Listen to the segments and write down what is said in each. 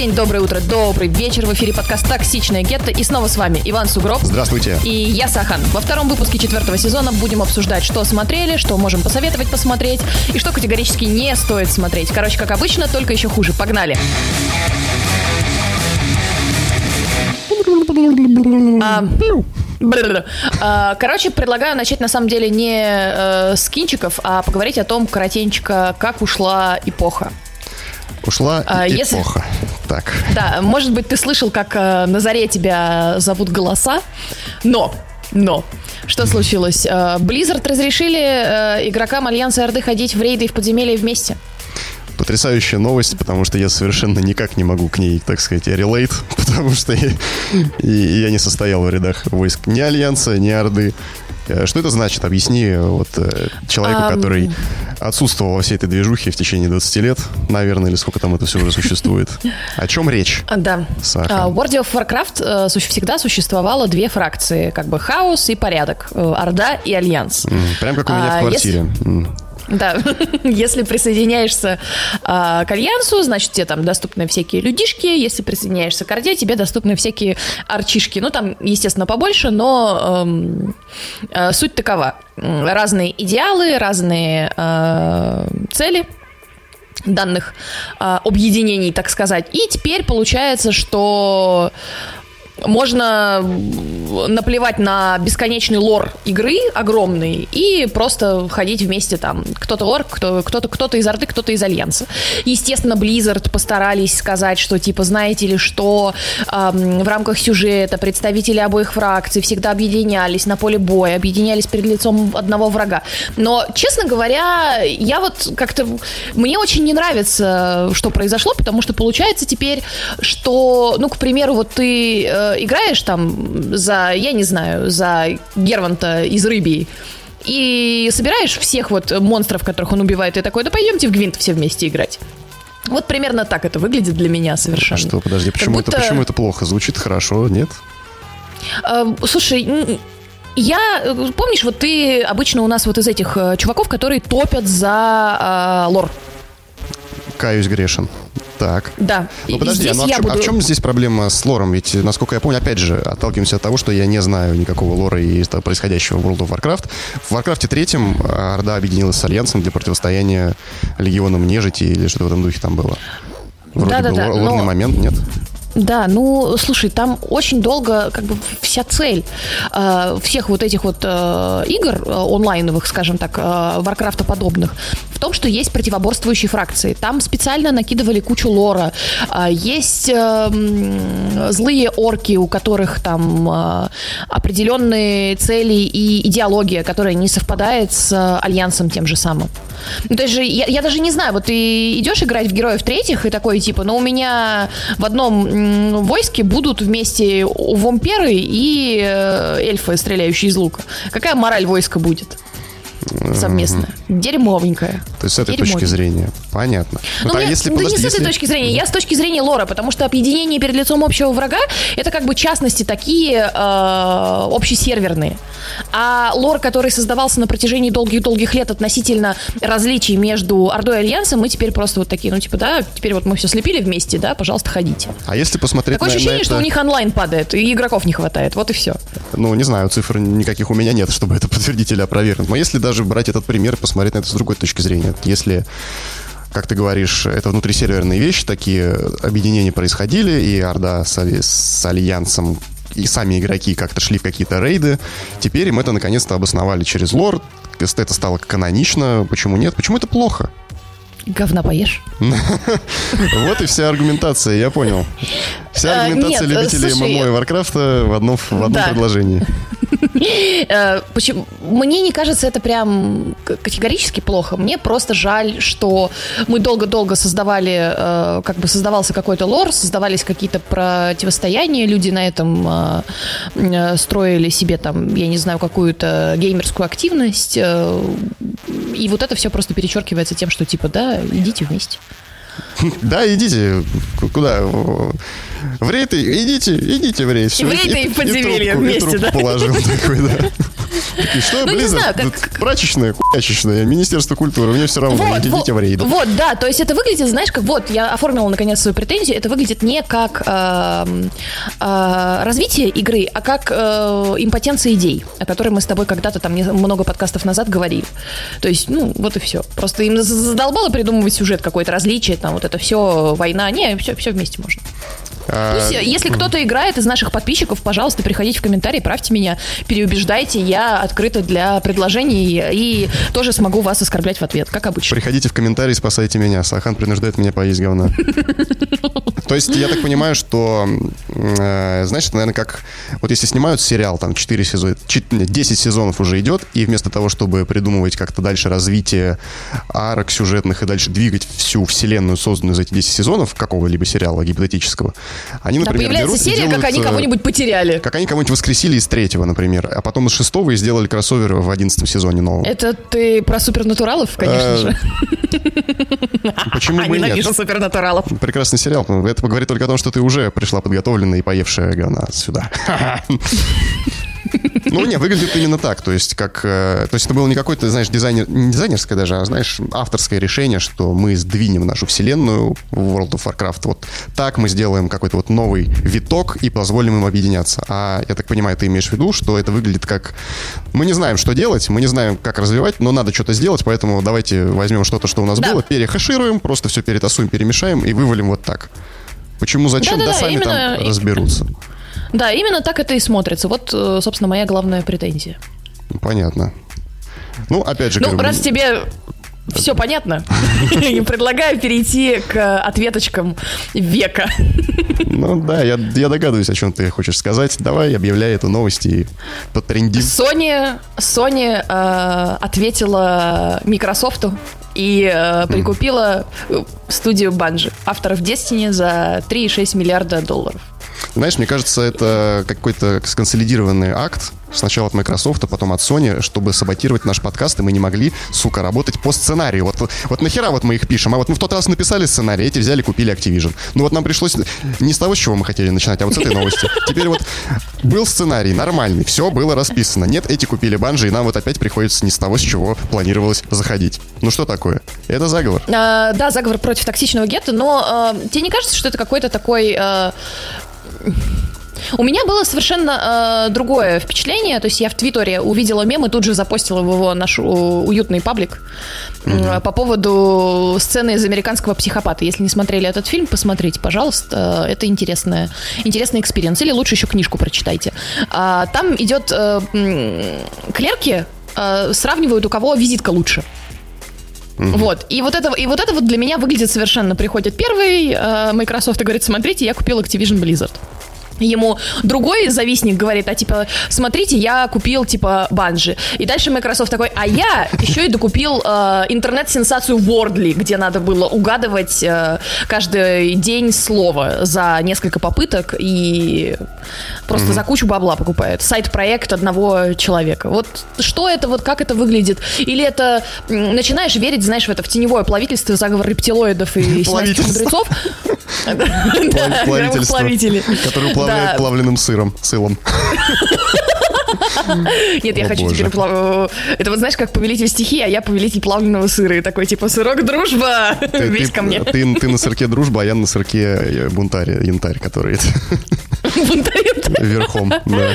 день, доброе утро, добрый вечер. В эфире подкаст «Токсичная гетто». И снова с вами Иван Сугроб. Здравствуйте. И я Сахан. Во втором выпуске четвертого сезона будем обсуждать, что смотрели, что можем посоветовать посмотреть и что категорически не стоит смотреть. Короче, как обычно, только еще хуже. Погнали. А. А, Короче, предлагаю начать на самом деле не э, с кинчиков, а поговорить о том, коротенько, как ушла эпоха. Ушла А, если- эпоха. Так. Да, может быть, ты слышал, как э, на заре тебя зовут голоса, но, но, что случилось? Э, Blizzard разрешили э, игрокам Альянса Орды ходить в рейды и в подземелья вместе. Потрясающая новость, потому что я совершенно никак не могу к ней, так сказать, релейт, потому что я, и я не состоял в рядах войск ни Альянса, ни Орды. Э, Что это значит? Объясни вот э, человеку, Ам. который отсутствовал во всей этой движухе в течение 20 лет, наверное, или сколько там это все уже существует. О чем речь? А, Да. Саха. А, В World of Warcraft э, всегда существовало две фракции, как бы хаос и порядок. Э, Орда и Альянс. Прям как у меня А, в квартире. М. Да, если присоединяешься а, к Альянсу, значит, тебе там доступны всякие людишки, если присоединяешься к Орде, тебе доступны всякие арчишки. Ну, там, естественно, побольше, но эм, э, суть такова. Разные идеалы, разные э, цели данных э, объединений, так сказать. И теперь получается, что можно наплевать на бесконечный лор игры огромный и просто ходить вместе там. Кто-то орк, кто- кто-то кто-то из Орды, кто-то из Альянса. Естественно, Blizzard постарались сказать, что типа, знаете ли, что ам, в рамках сюжета представители обоих фракций всегда объединялись на поле боя, объединялись перед лицом одного врага. Но, честно говоря, я вот как-то... Мне очень не нравится, что произошло, потому что получается теперь, что, ну, к примеру, вот ты э, играешь там за, я не знаю, за Герванта из Рыбии, и собираешь всех вот монстров, которых он убивает, и такой, да пойдемте в Гвинт все вместе играть. Вот примерно так это выглядит для меня совершенно. Что, подожди, Как почему, это, будто- почему это плохо? Звучит хорошо, нет? Э, Слушай, я, помнишь, вот ты обычно у нас вот из этих э, чуваков, которые топят за э, лор. Каюсь грешен. Так. Да. Ну И подожди, а, здесь ну, а, в я чем, а в буду- чем здесь проблема с лором? Ведь, насколько я помню, опять же, отталкиваемся от того, что я не знаю никакого лора того происходящего в World of Warcraft. В Warcraft третьем а, Орда объединилась с Альянсом для противостояния легионам нежити или что-то в этом духе там было. Вроде Да-да-да, бы лор- лорный но- момент, нет? Да, ну, слушай, там очень долго, как бы, вся цель э, всех вот этих вот э, игр э, онлайновых, скажем так, э, Варкрафта подобных, в том, что есть противоборствующие фракции. Там специально накидывали кучу лора. А, есть э, злые орки, у которых там э, определенные цели и идеология, которая не совпадает с э, Альянсом тем же самым. Ну, то есть же, я, я даже не знаю, вот ты идешь играть в героев третьих и такой, типа, ну, у меня в одном войске будут вместе вампиры и э, эльфы, стреляющие из лука. Какая мораль войска будет совместная? Дерьмовенькая. То есть с этой точки зрения. Понятно. Ну, так, мне- если, да не подожди, с этой если- точки зрения, я с точки зрения лора, потому что объединение перед лицом общего врага это как бы частности такие э, общесерверные. А лор, который создавался на протяжении долгих-долгих лет относительно различий между Ордой и Альянсом, мы теперь просто вот такие, ну типа, да, теперь вот мы все слепили вместе, да, пожалуйста, ходите. А если посмотреть Такое на, на ощущение, что это- у них онлайн падает, и игроков не хватает, вот и все. Ну, не знаю, цифр никаких у меня нет, чтобы это подтвердить или опровергнуть. Но если даже брать этот пример и посмотреть на это с другой точки зрения, если как ты говоришь, это внутрисерверные вещи, такие объединения происходили, и Орда с, с Альянсом, и сами игроки как-то шли в какие-то рейды. Теперь им это наконец-то обосновали через лор. Это стало канонично. Почему нет? Почему это плохо? Говна поешь. Вот и вся аргументация, я понял. Вся А, аргументация нет, э, любителей слушай, ММО и Warcraft а в одном, в одном Да. предложении. Э, Почему? Мне не кажется это прям категорически плохо. Мне просто жаль, что мы долго-долго создавали, э, как бы создавался какой-то лор, создавались какие-то противостояния, люди на этом э, э, строили себе там, я не знаю, какую-то геймерскую активность, э, и вот это все просто перечеркивается тем, что типа, да, идите вместе. Да, идите. Куда? В рейд? Идите, идите в рейд. В рейд и в подземелье трубку- вместе, трубку да? положил такой, да. Такие, Что, Ну, Blizzard? знаю, как- Прачечная, хуячечная, Министерство культуры, мне все равно, Вот, идите вот, в рейд. вот, да, то есть это выглядит, знаешь, как вот я оформила наконец свою претензию, это выглядит не как эм, э, развитие игры, а как э, импотенция идей, о которой мы с тобой когда-то там много подкастов назад говорили. То есть, ну, вот и все. Просто им за- задолбало придумывать сюжет какое-то различие, там вот это все война, не, все, все вместе можно. А, Пусть, э, если кто-то играет из наших подписчиков, пожалуйста, приходите в комментарии, правьте меня, переубеждайте, я открыта для предложений и тоже смогу вас оскорблять в ответ, как обычно. Приходите в комментарии, спасайте меня. Сахан принуждает меня поесть говна. То есть я так понимаю, что, э, знаешь, это, наверное, как... Вот если снимают сериал, там 4 сезона, 10 сезонов уже идет, и вместо того, чтобы придумывать как-то дальше развитие арок сюжетных и дальше двигать всю вселенную, созданную за эти 10 сезонов какого-либо сериала гипотетического, они, Да, например, появляется берут серия, как делают, они э, кого-нибудь потеряли. Как они кого-нибудь воскресили из третьего, например, а потом из шестого и сделали кроссовер в одиннадцатом сезоне новом. Это ты про супернатуралов, конечно Э, же. Почему бы нет? Супернатуралов. Прекрасный сериал. Это говорит только о том, что ты уже пришла подготовленная и поевшая говна сюда. Ну, не, выглядит именно так. То есть, как... э, То есть, это было не какое-то, знаешь, дизайнер... Не дизайнерское даже, а, знаешь, авторское решение, что мы сдвинем нашу вселенную в World of Warcraft. Вот так мы сделаем какой-то вот новый виток и позволим им объединяться. А я так понимаю, ты имеешь в виду, что это выглядит как... Мы не знаем, что делать, мы не знаем, как развивать, но надо что-то сделать, поэтому давайте возьмем что-то, что у нас Да. было, перехашируем, просто все перетасуем, перемешаем и вывалим вот так. Почему, зачем, да, Да-да-да, сами именно- там разберутся. Да, именно так это и смотрится. Вот, э, собственно, моя главная претензия. Понятно. Ну, опять же, Ну, раз тебе все понятно, предлагаю перейти к ответочкам века. ну да, я, я догадываюсь, о чем ты хочешь сказать. Давай, объявляй эту новость и потрендим. Sony, Sony э, ответила Microsoft и э, прикупила э, студию Bungie, авторов Destiny, за 3,6 миллиарда долларов. Знаешь, мне кажется, это какой-то сконсолидированный акт. Сначала от Microsoft, а потом от Sony, чтобы саботировать наш подкаст, и мы не могли, сука, работать по сценарию. Вот, вот нахера вот мы их пишем? А вот мы в тот раз написали сценарий, эти взяли, купили Activision. Ну вот нам пришлось не с того, с чего мы хотели начинать, а вот с этой новости. Теперь вот был сценарий нормальный, все было расписано. Нет, эти купили банжи, и нам вот опять приходится не с того, с чего планировалось заходить. Ну что такое? Это заговор. Э, да, заговор против токсичного гетто, но э, тебе не кажется, что это какой-то такой... э, у меня было совершенно э, другое впечатление. То есть я в Твиттере увидела мем и тут же запостила в его наш э, уютный паблик э, по поводу сцены из «Американского психопата». Если не смотрели этот фильм, посмотрите, пожалуйста. Это интересная, интересный experience. Или лучше еще книжку прочитайте. А, там идет... э, клерки э, сравнивают, у кого визитка лучше. Вот. И вот, это, и вот это вот для меня выглядит совершенно. Приходит первый э, Microsoft и говорит, смотрите, я купил Activision Blizzard. Ему другой завистник говорит, а типа, смотрите, я купил типа банжи. И дальше Microsoft такой, а я еще и докупил э, интернет-сенсацию Wordly, где надо было угадывать э, каждый день слово за несколько попыток и просто за кучу бабла покупает. Сайт-проект одного человека. Вот что это, вот как это выглядит? Или это начинаешь верить, знаешь, в это в теневое плавительство, заговор рептилоидов и синайских мудрецов? Плавители. уплавляет Да. плавленным сыром, сылом. Нет, я О, хочу боже. теперь плав- Это вот знаешь, как повелитель стихии, а я повелитель плавленного сыра. И такой, типа, сырок дружба, Ты, весь ты- ко мне. Ты, ты на сырке дружба, а я на сырке э, бунтарь, янтарь, который Бунтарь. верхом. Да.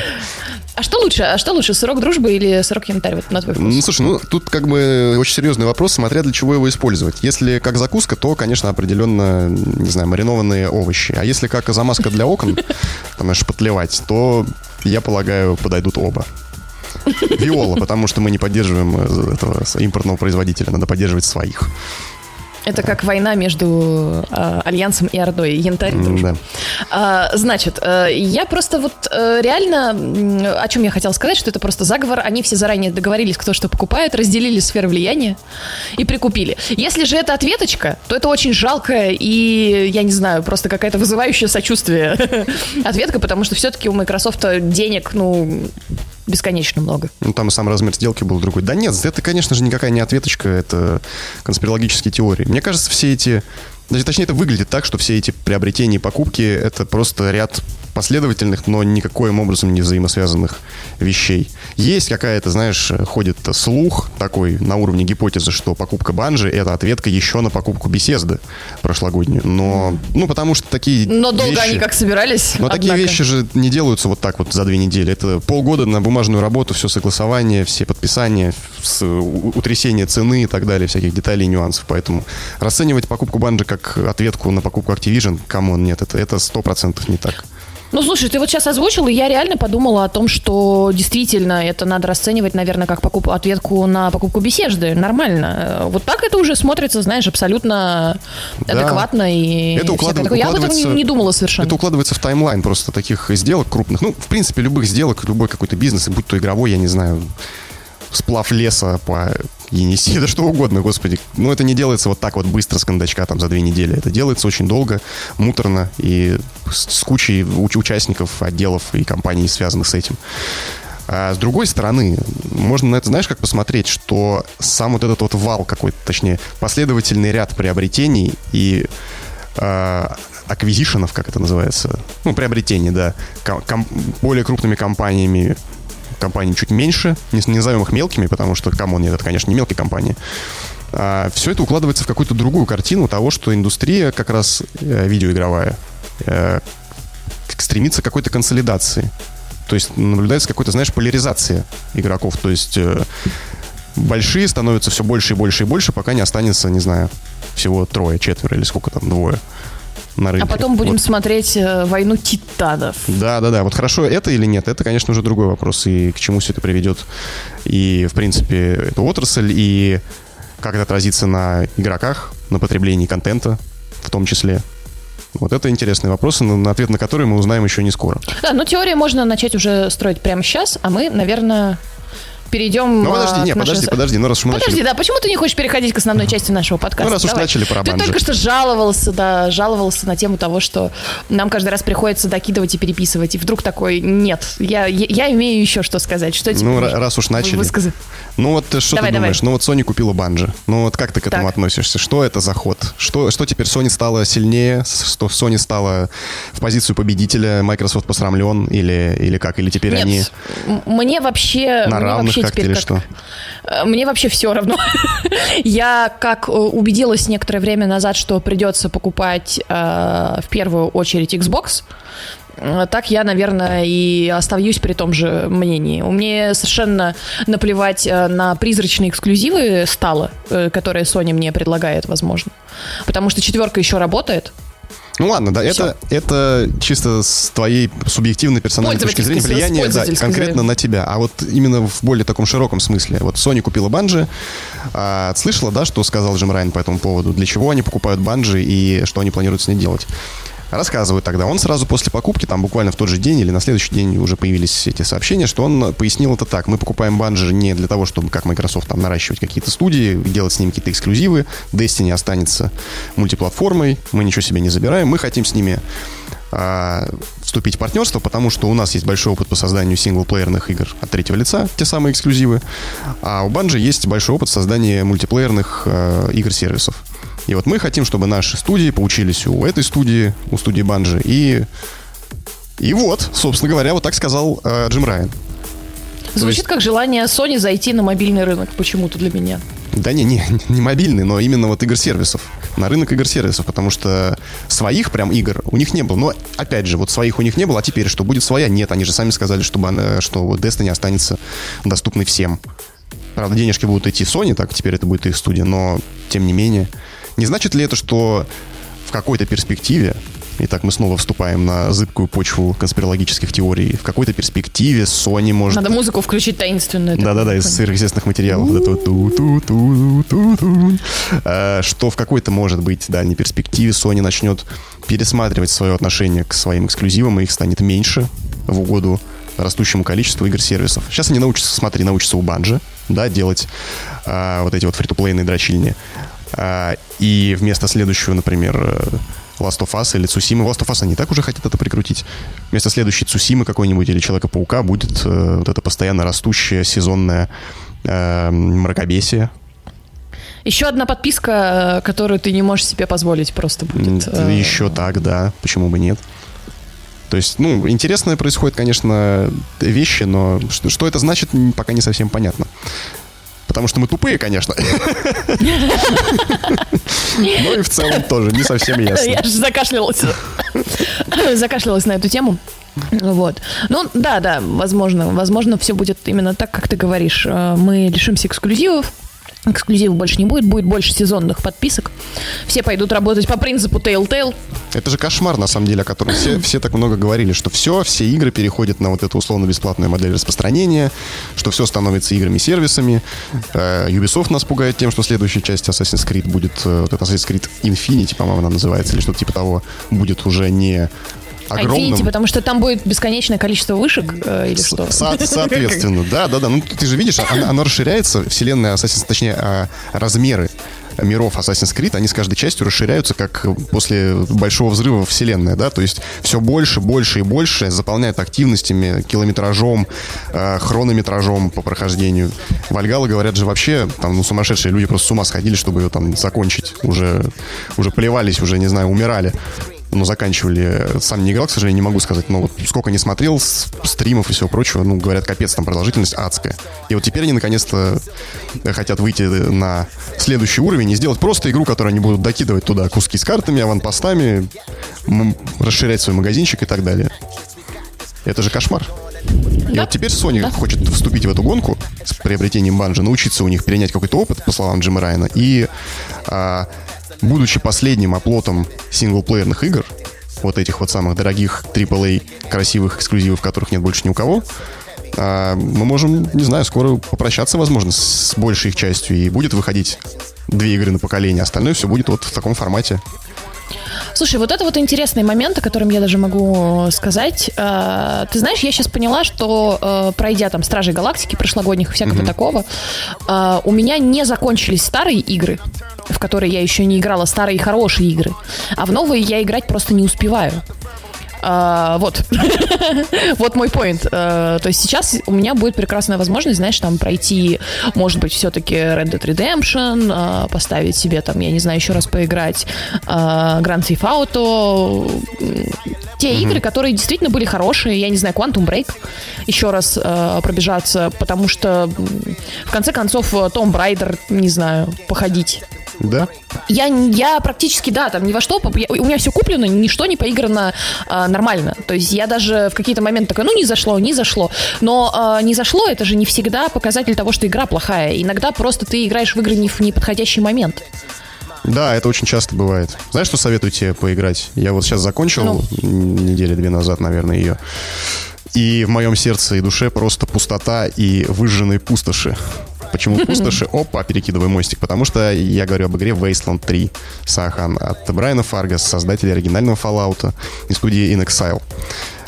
А что лучше? А что лучше, сырок дружбы или сырок янтарь, вот на твой вкус? Ну, слушай, ну, тут как бы очень серьезный вопрос, смотря для чего его использовать. Если как закуска, то, конечно, определенно, не знаю, маринованные овощи. А если как замазка для окон, там, шпатлевать, то, я полагаю, подойдут оба. Виола, потому что мы не поддерживаем э, этого импортного производителя, надо поддерживать своих. Это как война между э, Альянсом и Ордой. Янтарь и дружба. Да. А, значит, э, я просто вот э, реально, о чем я хотела сказать, что это просто заговор. Они все заранее договорились, кто что покупает, разделили сферы влияния и прикупили. Если же это ответочка, то это очень жалкая и, я не знаю, просто какая-то вызывающая сочувствие ответка, потому что все-таки у Microsoft денег, ну, бесконечно много. Ну, там и сам размер сделки был другой. Да нет, это, конечно же, никакая не ответочка, это конспирологические теории. Мне кажется, все эти... Точнее, это выглядит так, что все эти приобретения и покупки — это просто ряд последовательных, но никаким образом не взаимосвязанных вещей. Есть какая-то, знаешь, ходит слух такой на уровне гипотезы, что покупка банжи — это ответка еще на покупку беседы прошлогоднюю. Но, ну, потому что такие Но долго вещи... они как собирались, Но такие вещи же не делаются вот так вот за две недели. Это полгода на бумажную работу, все согласование, все подписания, утрясение цены и так далее, всяких деталей и нюансов. Поэтому расценивать покупку Bungie как ответку на покупку Activision, come on, нет, это это сто процентов не так. Ну, слушай, ты вот сейчас озвучил, и я реально подумала о том, что действительно это надо расценивать, наверное, как покуп... ответку на покупку Bethesda. Нормально. Вот так это уже смотрится, знаешь, абсолютно да. адекватно и это укладыв... Я об этом не, не думала совершенно. Это укладывается в timeline просто таких сделок крупных. Ну, в принципе, любых сделок, любой какой-то бизнес, будь то игровой, я не знаю, сплав леса по Енисей, да что угодно, господи. Но это не делается вот так вот быстро с кондачка там за две недели. Это делается очень долго, муторно и с, с кучей уч- участников, отделов и компаний, связанных с этим. А с другой стороны, можно на это, знаешь, как посмотреть, что сам вот этот вот вал какой-то, точнее, последовательный ряд приобретений и э, аквизишенов, как это называется, ну, приобретений, да, ком- более крупными компаниями компаний чуть меньше, не, не назовем их мелкими, потому что, come on, нет, это, конечно, не мелкие компании. А, все это укладывается в какую-то другую картину того, что индустрия как раз э, видеоигровая э, стремится к какой-то консолидации. То есть наблюдается какой-то, знаешь, поляризация игроков. То есть э, большие становятся все больше и больше и больше, пока не останется, не знаю, всего трое, четверо или сколько там, двое на рынке. А потом будем вот. смотреть э, «Войну титанов». Да-да-да. Вот хорошо это или нет, это, конечно, уже другой вопрос. И к чему все это приведет. И, в принципе, эту отрасль, и как это отразится на игроках, на потреблении контента в том числе. Вот это интересные вопросы, на ответ на которые мы узнаем еще не скоро. Да, но теорию можно начать уже строить прямо сейчас, а мы, наверное, перейдем... Ну, подожди, не, нашей... подожди, подожди, ну раз уж мы Подожди, начали... да, почему ты не хочешь переходить к основной части нашего подкаста? Ну, раз уж Давай. начали про Ты только что жаловался, да, жаловался на тему того, что нам каждый раз приходится докидывать и переписывать, и вдруг такой, нет, я, я, я имею еще что сказать, что тебе Ну, раз уж начали. Высказать? Ну, вот что давай, ты думаешь? Давай. Ну, вот Sony купила банжи. Ну, вот как ты к этому так. относишься? Что это за ход? Что, что теперь Sony стала сильнее? Что Sony стала в позицию победителя? Microsoft посрамлен? Или, или как? Или теперь Нет, они... мне вообще... На равных как-то или как... что? Э, мне вообще все равно. Я как э, убедилась некоторое время назад, что придется покупать э, в первую очередь Xbox, э, так я, наверное, и оставлюсь при том же мнении. У меня совершенно наплевать на призрачные эксклюзивы стало, которые Sony мне предлагает, возможно. Потому что четверка еще работает, ну ладно, да, это, это чисто с твоей субъективной персональной точки зрения влияние да, конкретно на тебя. А вот именно в более таком широком смысле. Вот Sony купила банжи. А, слышала, да, что сказал Джим Райан по этому поводу? Для чего они покупают банжи и что они планируют с ней делать? Рассказывает тогда. Он сразу после покупки, там буквально в тот же день или на следующий день уже появились эти сообщения, что он пояснил это так. Мы покупаем банжи не для того, чтобы, как Microsoft, там наращивать какие-то студии, делать с ними какие-то эксклюзивы. Destiny останется мультиплатформой, мы ничего себе не забираем. Мы хотим с ними а, вступить в партнерство, потому что у нас есть большой опыт по созданию синглплеерных игр от третьего лица, те самые эксклюзивы, а у Bungie есть большой опыт создания мультиплеерных э, игр-сервисов. И вот мы хотим, чтобы наши студии поучились у этой студии, у студии Банжи. И, и вот, собственно говоря, вот так сказал э, Джим Райан. Звучит есть... как желание Sony зайти на мобильный рынок почему-то для меня. Да не, не, не мобильный, но именно вот игр-сервисов. На рынок игр-сервисов, потому что своих прям игр у них не было. Но, опять же, вот своих у них не было, а теперь что, будет своя? Нет, они же сами сказали, что, что вот Destiny останется доступной всем. Правда, денежки будут идти Sony, так теперь это будет их студия, но тем не менее. Не значит ли это, что в какой-то перспективе, и так мы снова вступаем на зыбкую почву конспирологических теорий, в какой-то перспективе Sony может... Надо музыку включить таинственную. Да-да-да, из сверхъестественных материалов. Э, что в какой-то, может быть, да, не перспективе Sony начнет пересматривать свое отношение к своим эксклюзивам, и их станет меньше в угоду растущему количеству игр-сервисов. Сейчас они научатся, смотри, научатся у Банжи, да, делать а, вот эти вот фри-то-плейные дрочильни. А, и вместо следующего, например, э, Last of Us или Цусимы. Last of Us они так уже хотят это прикрутить. Вместо следующей Цусимы какой-нибудь или Человека-паука будет э, вот это постоянно растущее сезонное э, мракобесие. Еще одна подписка, которую ты не можешь себе позволить просто будет. Еще так, да. Почему бы нет? То есть, ну, интересное происходит, конечно, вещи, но что, что это значит, пока не совсем понятно. Потому что мы тупые, конечно. Но и в целом тоже не совсем ясно. Я же закашлялась. Закашлялась на эту тему. Вот. Ну, да, да, возможно, возможно, все будет именно так, как ты говоришь. Э, мы лишимся эксклюзивов, эксклюзивов больше не будет, будет больше сезонных подписок. Все пойдут работать по принципу Telltale. Это же кошмар, на самом деле, о котором все, все так много говорили, что все, все игры переходят на вот эту условно-бесплатную модель распространения, что все становится играми-сервисами. Э, Ubisoft нас пугает тем, что следующая часть Assassin's Creed будет, э, вот Assassin's Creed Infinity, по-моему, она называется, или что-то типа того, будет уже не огромным. Infinity, потому что там будет бесконечное количество вышек э, или что? Со- соответственно, да, да, да. Ну, ты же видишь, оно, оно расширяется, вселенная Assassin's, точнее, а, размеры миров Assassin's Creed, они с каждой частью расширяются, как после большого взрыва вселенная, да, то есть все больше, больше и больше заполняет активностями, километражом, э, хронометражом по прохождению. Вальгала, говорят же, вообще, там, ну, сумасшедшие люди просто с ума сходили, чтобы ее там закончить. Уже, уже плевались, уже, не знаю, умирали ну, заканчивали. Сам не играл, к сожалению, не могу сказать, но вот сколько не смотрел, стримов и всего прочего, ну, говорят, капец, там продолжительность адская. И вот теперь они наконец-то хотят выйти на следующий уровень и сделать просто игру, которую они будут докидывать туда куски с картами, аванпостами, расширять свой магазинчик и так далее. Это же кошмар. Да. И вот теперь Sony да. хочет вступить в эту гонку с приобретением банжи, научиться у них перенять какой-то опыт, по словам Джима Райана, и а, будучи последним оплотом синглплеерных игр, вот этих вот самых дорогих AAA красивых эксклюзивов, которых нет больше ни у кого, а, мы можем, не знаю, скоро попрощаться, возможно, с большей их частью, и будет выходить две игры на поколение, остальное все будет вот в таком формате. Слушай, вот это вот интересный момент, о котором я даже могу сказать. Э, ты знаешь, я сейчас поняла, что э, пройдя там Стражи Галактики прошлогодних и всякого mm-hmm. такого, э, у меня не закончились старые игры, в которые я еще не играла, старые хорошие игры. А в новые я играть просто не успеваю. А, вот. вот мой point. А, то есть сейчас у меня будет прекрасная возможность, знаешь, там пройти, может быть, все-таки Red Dead Redemption, а, поставить себе там, я не знаю, еще раз поиграть а, Grand Theft Auto, те mm-hmm. игры, которые действительно были хорошие, я не знаю, Quantum Break, еще раз э, пробежаться, потому что в конце концов Том Брайдер, не знаю, походить да? Я, я практически, да, там ни во что, я, у меня все куплено, ничто не поиграно а, нормально. То есть я даже в какие-то моменты такой, ну, не зашло, не зашло. Но а, не зашло, это же не всегда показатель того, что игра плохая. Иногда просто ты играешь в игры не в неподходящий момент. Да, это очень часто бывает. Знаешь, что советую тебе поиграть? Я вот сейчас закончил ну. недели две назад, наверное, ее. И в моем сердце и душе просто пустота и выжженные пустоши. Почему пустоши? Опа, перекидываю мостик. Потому что я говорю об игре Wasteland 3 Сахан от Брайана Фаргас, создателя оригинального Fallout и студии In Exile,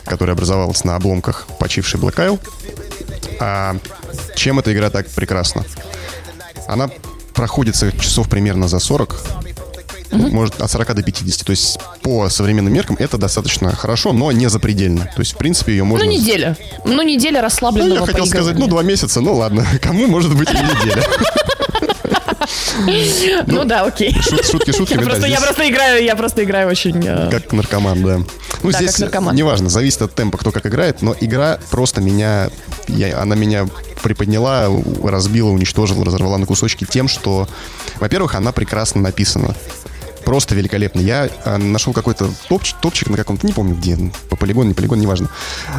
которая образовалась на обломках почившей Black Isle. А чем эта игра так прекрасна? Она проходится часов примерно за 40, угу. может от 40 до 50. То есть по современным меркам это достаточно хорошо, но не запредельно. То есть, в принципе, ее можно... Ну, неделя. Ну, неделя расслабленного Ну, я хотел сказать, ну, два месяца, ну, ладно. Кому может быть неделя? Ну, да, окей. шутки шутками. Я, просто, я просто играю, я просто играю очень. Э, как наркоман, да. Ну, здесь неважно, зависит от темпа, кто как играет, но игра просто меня, она меня приподняла, разбила, уничтожила, разорвала на кусочки тем, что, во-первых, она прекрасно написана просто великолепно. Я а, нашел какой-то топч, топчик на каком-то, не помню где, по полигону, не полигон, неважно.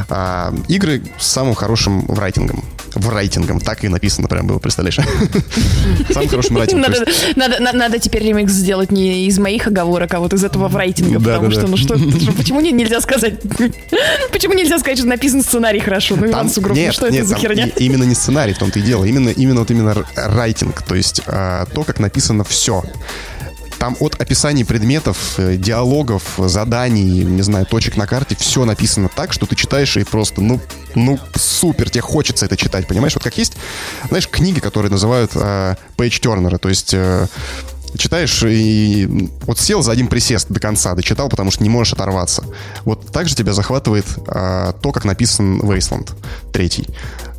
А, игры с самым хорошим райтингом. В райтингом, так и написано прям было, представляешь? Самым хорошим райтингом. Надо теперь ремикс сделать не из моих оговорок, а вот из этого в райтинга, потому что, ну что, почему нельзя сказать, почему нельзя сказать, что написан сценарий хорошо? Ну, Иван Сугров, что это за херня? Именно не сценарий, в том-то и дело, именно, именно вот именно райтинг, то есть а, то, как написано все. Там от описаний предметов, э, диалогов, заданий, не знаю, точек на карте, все написано так, что ты читаешь и просто, ну, ну, супер, тебе хочется это читать, понимаешь? Вот как есть, знаешь, книги, которые называют э, page-тернеры, то есть... Э, читаешь и вот сел за один присест до конца, дочитал, потому что не можешь оторваться. Вот так же тебя захватывает а, то, как написан Wasteland третий.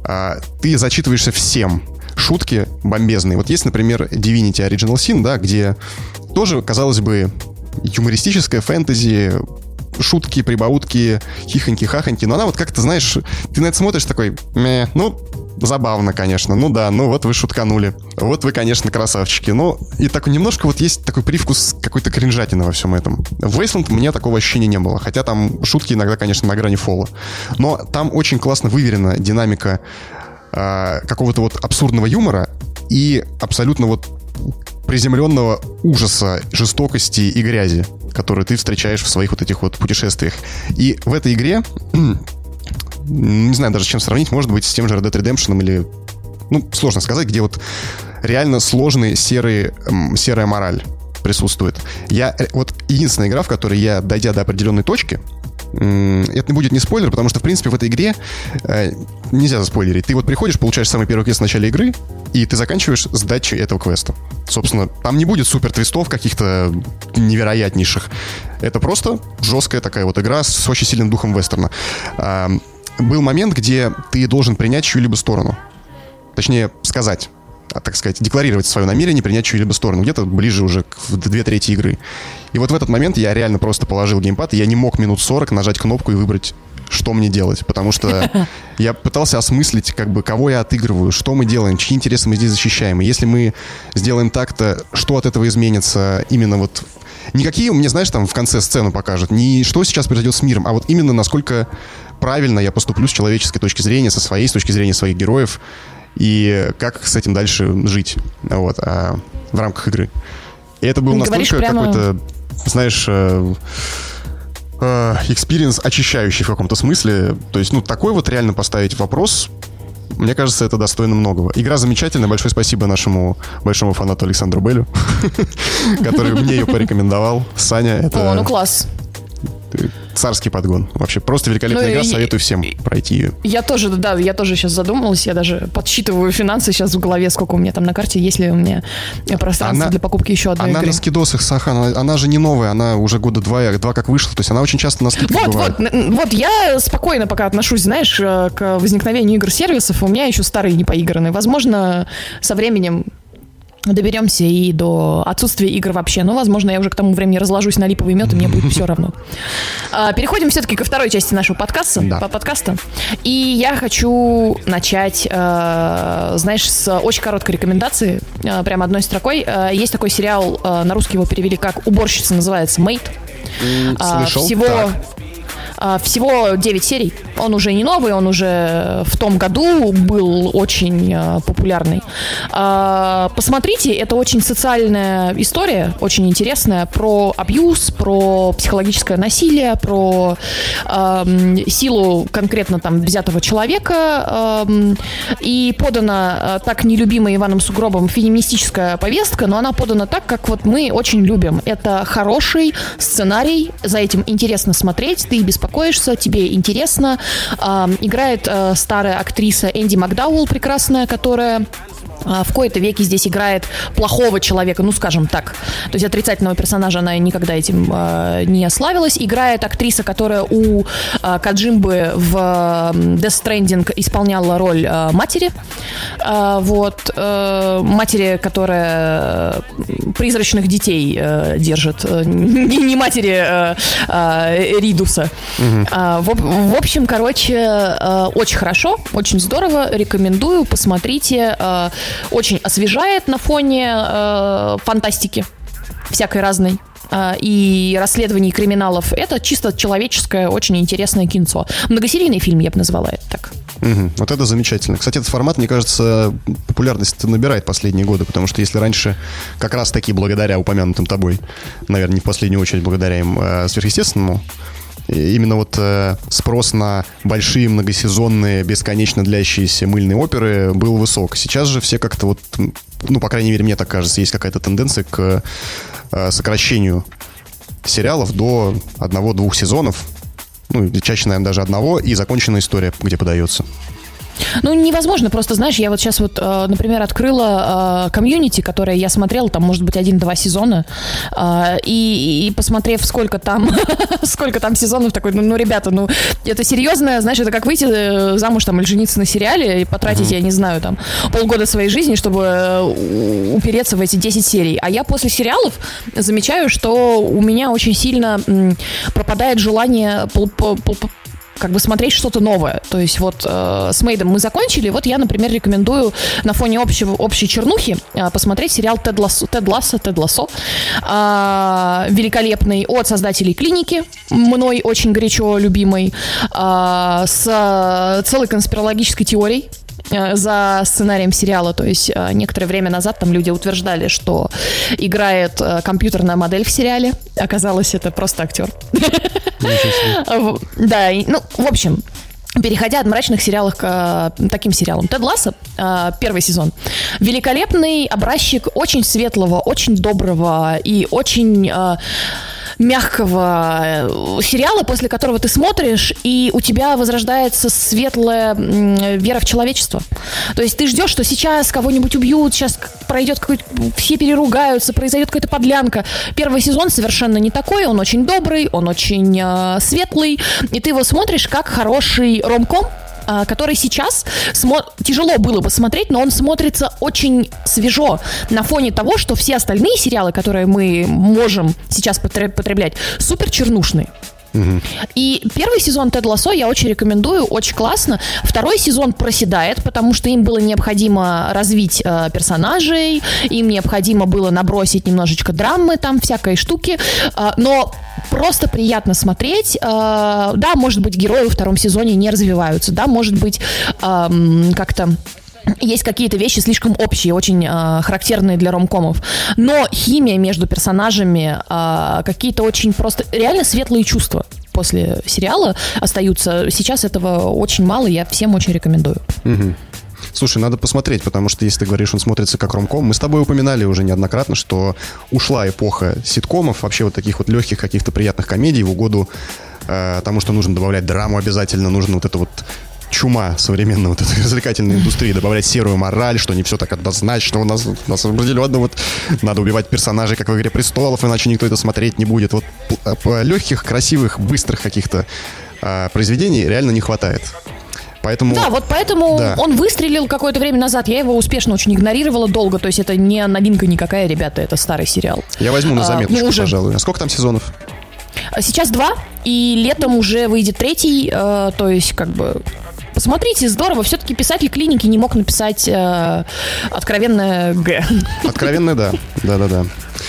А, ты зачитываешься всем. Шутки бомбезные. Вот есть, например, Divinity Original Sin, да, где тоже, казалось бы, юмористическое фэнтези, шутки, прибаутки, хихоньки-хахоньки, но она вот как-то, знаешь, ты на это смотришь такой, ну, забавно, конечно. Ну да, ну вот вы шутканули. Вот вы, конечно, красавчики. Ну, и так немножко вот есть такой привкус какой-то кринжатины во всем этом. В Wasteland мне такого ощущения не было. Хотя там шутки иногда, конечно, на грани фола. Но там очень классно выверена динамика э, какого-то вот абсурдного юмора и абсолютно вот приземленного ужаса, жестокости и грязи, которые ты встречаешь в своих вот этих вот путешествиях. И в этой игре не знаю даже чем сравнить, может быть, с тем же Red Dead Redemption или... Ну, сложно сказать, где вот реально сложный серый, серая мораль присутствует. Я, э, вот единственная игра, в которой я, дойдя до определенной точки, это будет не спойлер, потому что, в принципе, в этой игре э, нельзя заспойлерить. Ты вот приходишь, получаешь самый первый квест в начале игры, и ты заканчиваешь сдачей этого квеста. Собственно, там не будет супер твистов каких-то невероятнейших. Это просто жесткая такая вот игра с очень сильным духом вестерна был момент, где ты должен принять чью-либо сторону. Точнее, сказать, а, так сказать, декларировать свое намерение принять чью-либо сторону. Где-то ближе уже к две трети игры. И вот в этот момент я реально просто положил геймпад, и я не мог минут 40 нажать кнопку и выбрать что мне делать, потому что я пытался осмыслить, как бы, кого я отыгрываю, что мы делаем, чьи интересы мы здесь защищаем. И если мы сделаем так-то, что от этого изменится именно вот... Никакие мне, знаешь, там в конце сцену покажут, не что сейчас произойдет с миром, а вот именно насколько правильно я поступлю с человеческой точки зрения, со своей, с точки зрения своих героев, и как с этим дальше жить вот, а, в рамках игры. И это был настолько прямо... какой-то, знаешь, experience очищающий в каком-то смысле. То есть, ну, такой вот реально поставить вопрос, мне кажется, это достойно многого. Игра замечательная. Большое спасибо нашему большому фанату Александру Белю, который мне ее порекомендовал. Саня, это... О, ну класс царский подгон. Вообще просто великолепная ну, игра, и, советую всем пройти ее. Я тоже, да, я тоже сейчас задумалась, я даже подсчитываю финансы сейчас в голове, сколько у меня там на карте, есть ли у меня пространство она, для покупки еще одной Она игры. на скидосах, Сахан, она, она же не новая, она уже года два, два как вышла, то есть она очень часто на скидках вот, бывает. Вот, вот, я спокойно пока отношусь, знаешь, э, к возникновению игр-сервисов, у меня еще старые не поиграны. Возможно, со временем доберемся и до отсутствия игр вообще. Но, возможно, я уже к тому времени разложусь на липовый мед, и мне будет все равно. А, переходим все-таки ко второй части нашего подкаста. Да. подкаста. И я хочу начать, э, знаешь, с очень короткой рекомендации, э, прямо одной строкой. Э, есть такой сериал, на русский его перевели как «Уборщица», называется «Мейт». Слышал? Всего... Так а, всего 9 серий. Он уже не новый, он уже в том году был очень а, популярный. А, посмотрите, это очень социальная история, очень интересная, про абьюз, про психологическое насилие, про силу конкретно там взятого человека. И подана так нелюбимая Иваном Сугробом феминистическая повестка, но она подана так, как вот мы очень любим. Это хороший сценарий, за этим интересно смотреть, ты без беспокоишься, тебе интересно. Играет э, старая актриса Энди Макдауэлл прекрасная, которая в кои-то веке здесь играет плохого человека, ну, скажем так. То есть отрицательного персонажа она никогда этим э, не славилась. Играет актриса, которая у э, Каджимбы в Death Stranding исполняла роль э, матери. Э, вот. Э, матери, которая призрачных детей э, держит. Не, не матери э, э, Ридуса. Угу. Э, в, в общем, короче, э, очень хорошо, очень здорово. Рекомендую, посмотрите. Э, очень освежает на фоне э, фантастики всякой разной э, и расследований криминалов. Это чисто человеческое, очень интересное кинцо. Многосерийный фильм, я бы назвала это так. Угу, вот это замечательно. Кстати, этот формат, мне кажется, популярность набирает последние годы, потому что если раньше как раз таки благодаря упомянутым тобой, наверное, не в последнюю очередь благодаря им э, сверхъестественному, именно вот э, спрос на большие многосезонные, бесконечно длящиеся мыльные оперы был высок. Сейчас же все как-то вот, ну, по крайней мере, мне так кажется, есть какая-то тенденция к э, сокращению сериалов до одного-двух сезонов, ну, чаще, наверное, даже одного, и законченная история, где подается. Ну, невозможно, просто, знаешь, я вот сейчас вот, э, например, открыла э, комьюнити, которое я смотрела, там, может быть, один-два сезона, э, и, и посмотрев, сколько там, сколько там сезонов, такой, ну, ну, ребята, ну, это серьезно, знаешь, это как выйти замуж там или жениться на сериале и потратить, я не знаю, там, полгода своей жизни, чтобы упереться в эти 10 серий. А я после сериалов замечаю, что у меня очень сильно пропадает желание как бы смотреть что-то новое. То есть вот э, с Мейдом мы закончили, вот я, например, рекомендую на фоне общего, общей чернухи э, посмотреть сериал Тед Лассо, Тед Лассо, Тед Лассо э, великолепный от создателей «Клиники», мной очень горячо любимый, э, с целой конспирологической теорией, Э, за сценарием сериала. То есть э, некоторое время назад там люди утверждали, что играет э, компьютерная модель в сериале. Оказалось, это просто актер. Да, ну, в общем, Переходя от мрачных сериалов к э, таким сериалам. Тед Лассо, э, первый сезон. Великолепный образчик очень светлого, очень доброго и очень... Э, мягкого э, сериала, после которого ты смотришь, и у тебя возрождается светлая вера в человечество. То есть ты ждешь, что сейчас кого-нибудь убьют, сейчас пройдет какой-то... Все переругаются, произойдет какая-то подлянка. Первый сезон совершенно не такой, он очень добрый, он очень э, светлый, и ты его смотришь как хороший ромком, который сейчас смо- тяжело было бы смотреть, но он смотрится очень свежо на фоне того, что все остальные сериалы, которые мы можем сейчас потреблять, супер чернушные. И первый сезон Тед Лассо я очень рекомендую, очень классно. Второй сезон проседает, потому что им было необходимо развить э, персонажей, им необходимо было набросить немножечко драмы, там всякой штуки. Э, но просто приятно смотреть. Э, да, может быть, герои во втором сезоне не развиваются, да, может быть, э, как-то есть какие-то вещи слишком общие, очень э, характерные для ромкомов. Но химия между персонажами, э, какие-то очень просто реально светлые чувства после сериала остаются. Сейчас этого очень мало, я всем очень рекомендую. Угу. Слушай, надо посмотреть, потому что если ты говоришь, он смотрится как ромком, мы с тобой упоминали уже неоднократно, что ушла эпоха ситкомов, вообще вот таких вот легких каких-то приятных комедий в угоду э, тому, что нужно добавлять драму обязательно, нужно вот это вот чума современной вот этой развлекательной индустрии, добавлять серую мораль, что не все так однозначно, у нас, у нас определенно вот надо убивать персонажей, как в «Игре престолов», иначе никто это смотреть не будет. Вот легких, красивых, быстрых каких-то а, произведений реально не хватает. Поэтому... Да, вот поэтому да. он выстрелил какое-то время назад. Я его успешно очень игнорировала долго. То есть это не новинка никакая, ребята, это старый сериал. Я возьму на заметочку, а, ну, уже... пожалуй. А сколько там сезонов? Сейчас два, и летом уже выйдет третий, э, то есть как бы Посмотрите, здорово. Все-таки писатель клиники не мог написать э, откровенное Г. Откровенное, да. Да-да-да.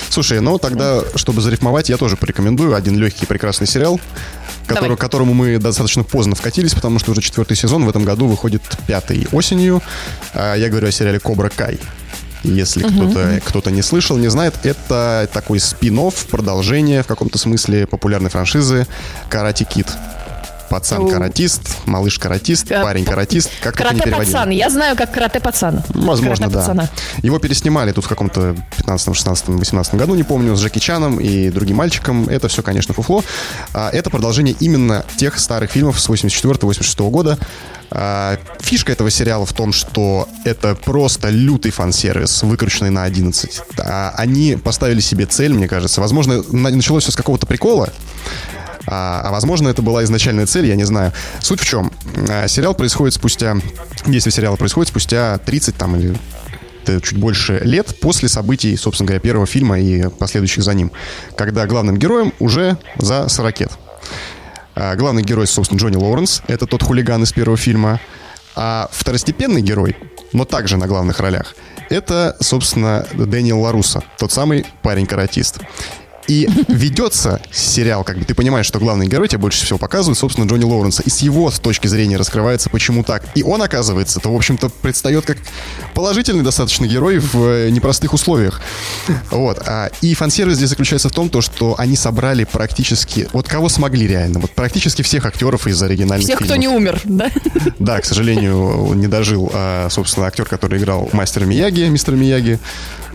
Слушай, ну тогда, чтобы зарифмовать, я тоже порекомендую один легкий прекрасный сериал, который, к которому мы достаточно поздно вкатились, потому что уже четвертый сезон в этом году выходит пятый осенью. А, я говорю о сериале «Кобра Кай». Если uh-huh. кто-то, кто-то не слышал, не знает, это такой спин продолжение в каком-то смысле популярной франшизы «Карате Кит» пацан-каратист, малыш-каратист, э, парень-каратист. Как карате-пацан. Я знаю, как карате-пацан. Возможно, да. Его переснимали тут в каком-то 15 16 18 году, не помню, с Джеки Чаном и другим мальчиком. Это все, конечно, фуфло. А, это продолжение именно тех старых фильмов с 84-86 года. А, фишка этого сериала в том, что это просто лютый фан-сервис, выкрученный на 11. А, они поставили себе цель, мне кажется. Возможно, началось все с какого-то прикола, а, а возможно, это была изначальная цель, я не знаю. Суть в чем? А, сериал происходит спустя... Действие сериала происходит спустя 30 там или чуть больше лет после событий, собственно говоря, первого фильма и последующих за ним, когда главным героем уже за 40 лет. А, главный герой, собственно, Джонни Лоуренс, это тот хулиган из первого фильма, а второстепенный герой, но также на главных ролях, это, собственно, Дэниел Ларуса, тот самый парень-каратист. И ведется сериал, как бы ты понимаешь, что главный герой тебе больше всего показывает, собственно, Джонни Лоуренса. И с его с точки зрения раскрывается, почему так. И он, оказывается, то, в общем-то, предстает как положительный достаточно герой в э, непростых условиях. Вот. А, и фан-сервис здесь заключается в том, то, что они собрали практически, вот кого смогли реально, вот практически всех актеров из оригинальных Всех, фильмов. кто не умер, да? Да, к сожалению, не дожил, а, собственно, актер, который играл мастера Мияги, мистера Мияги,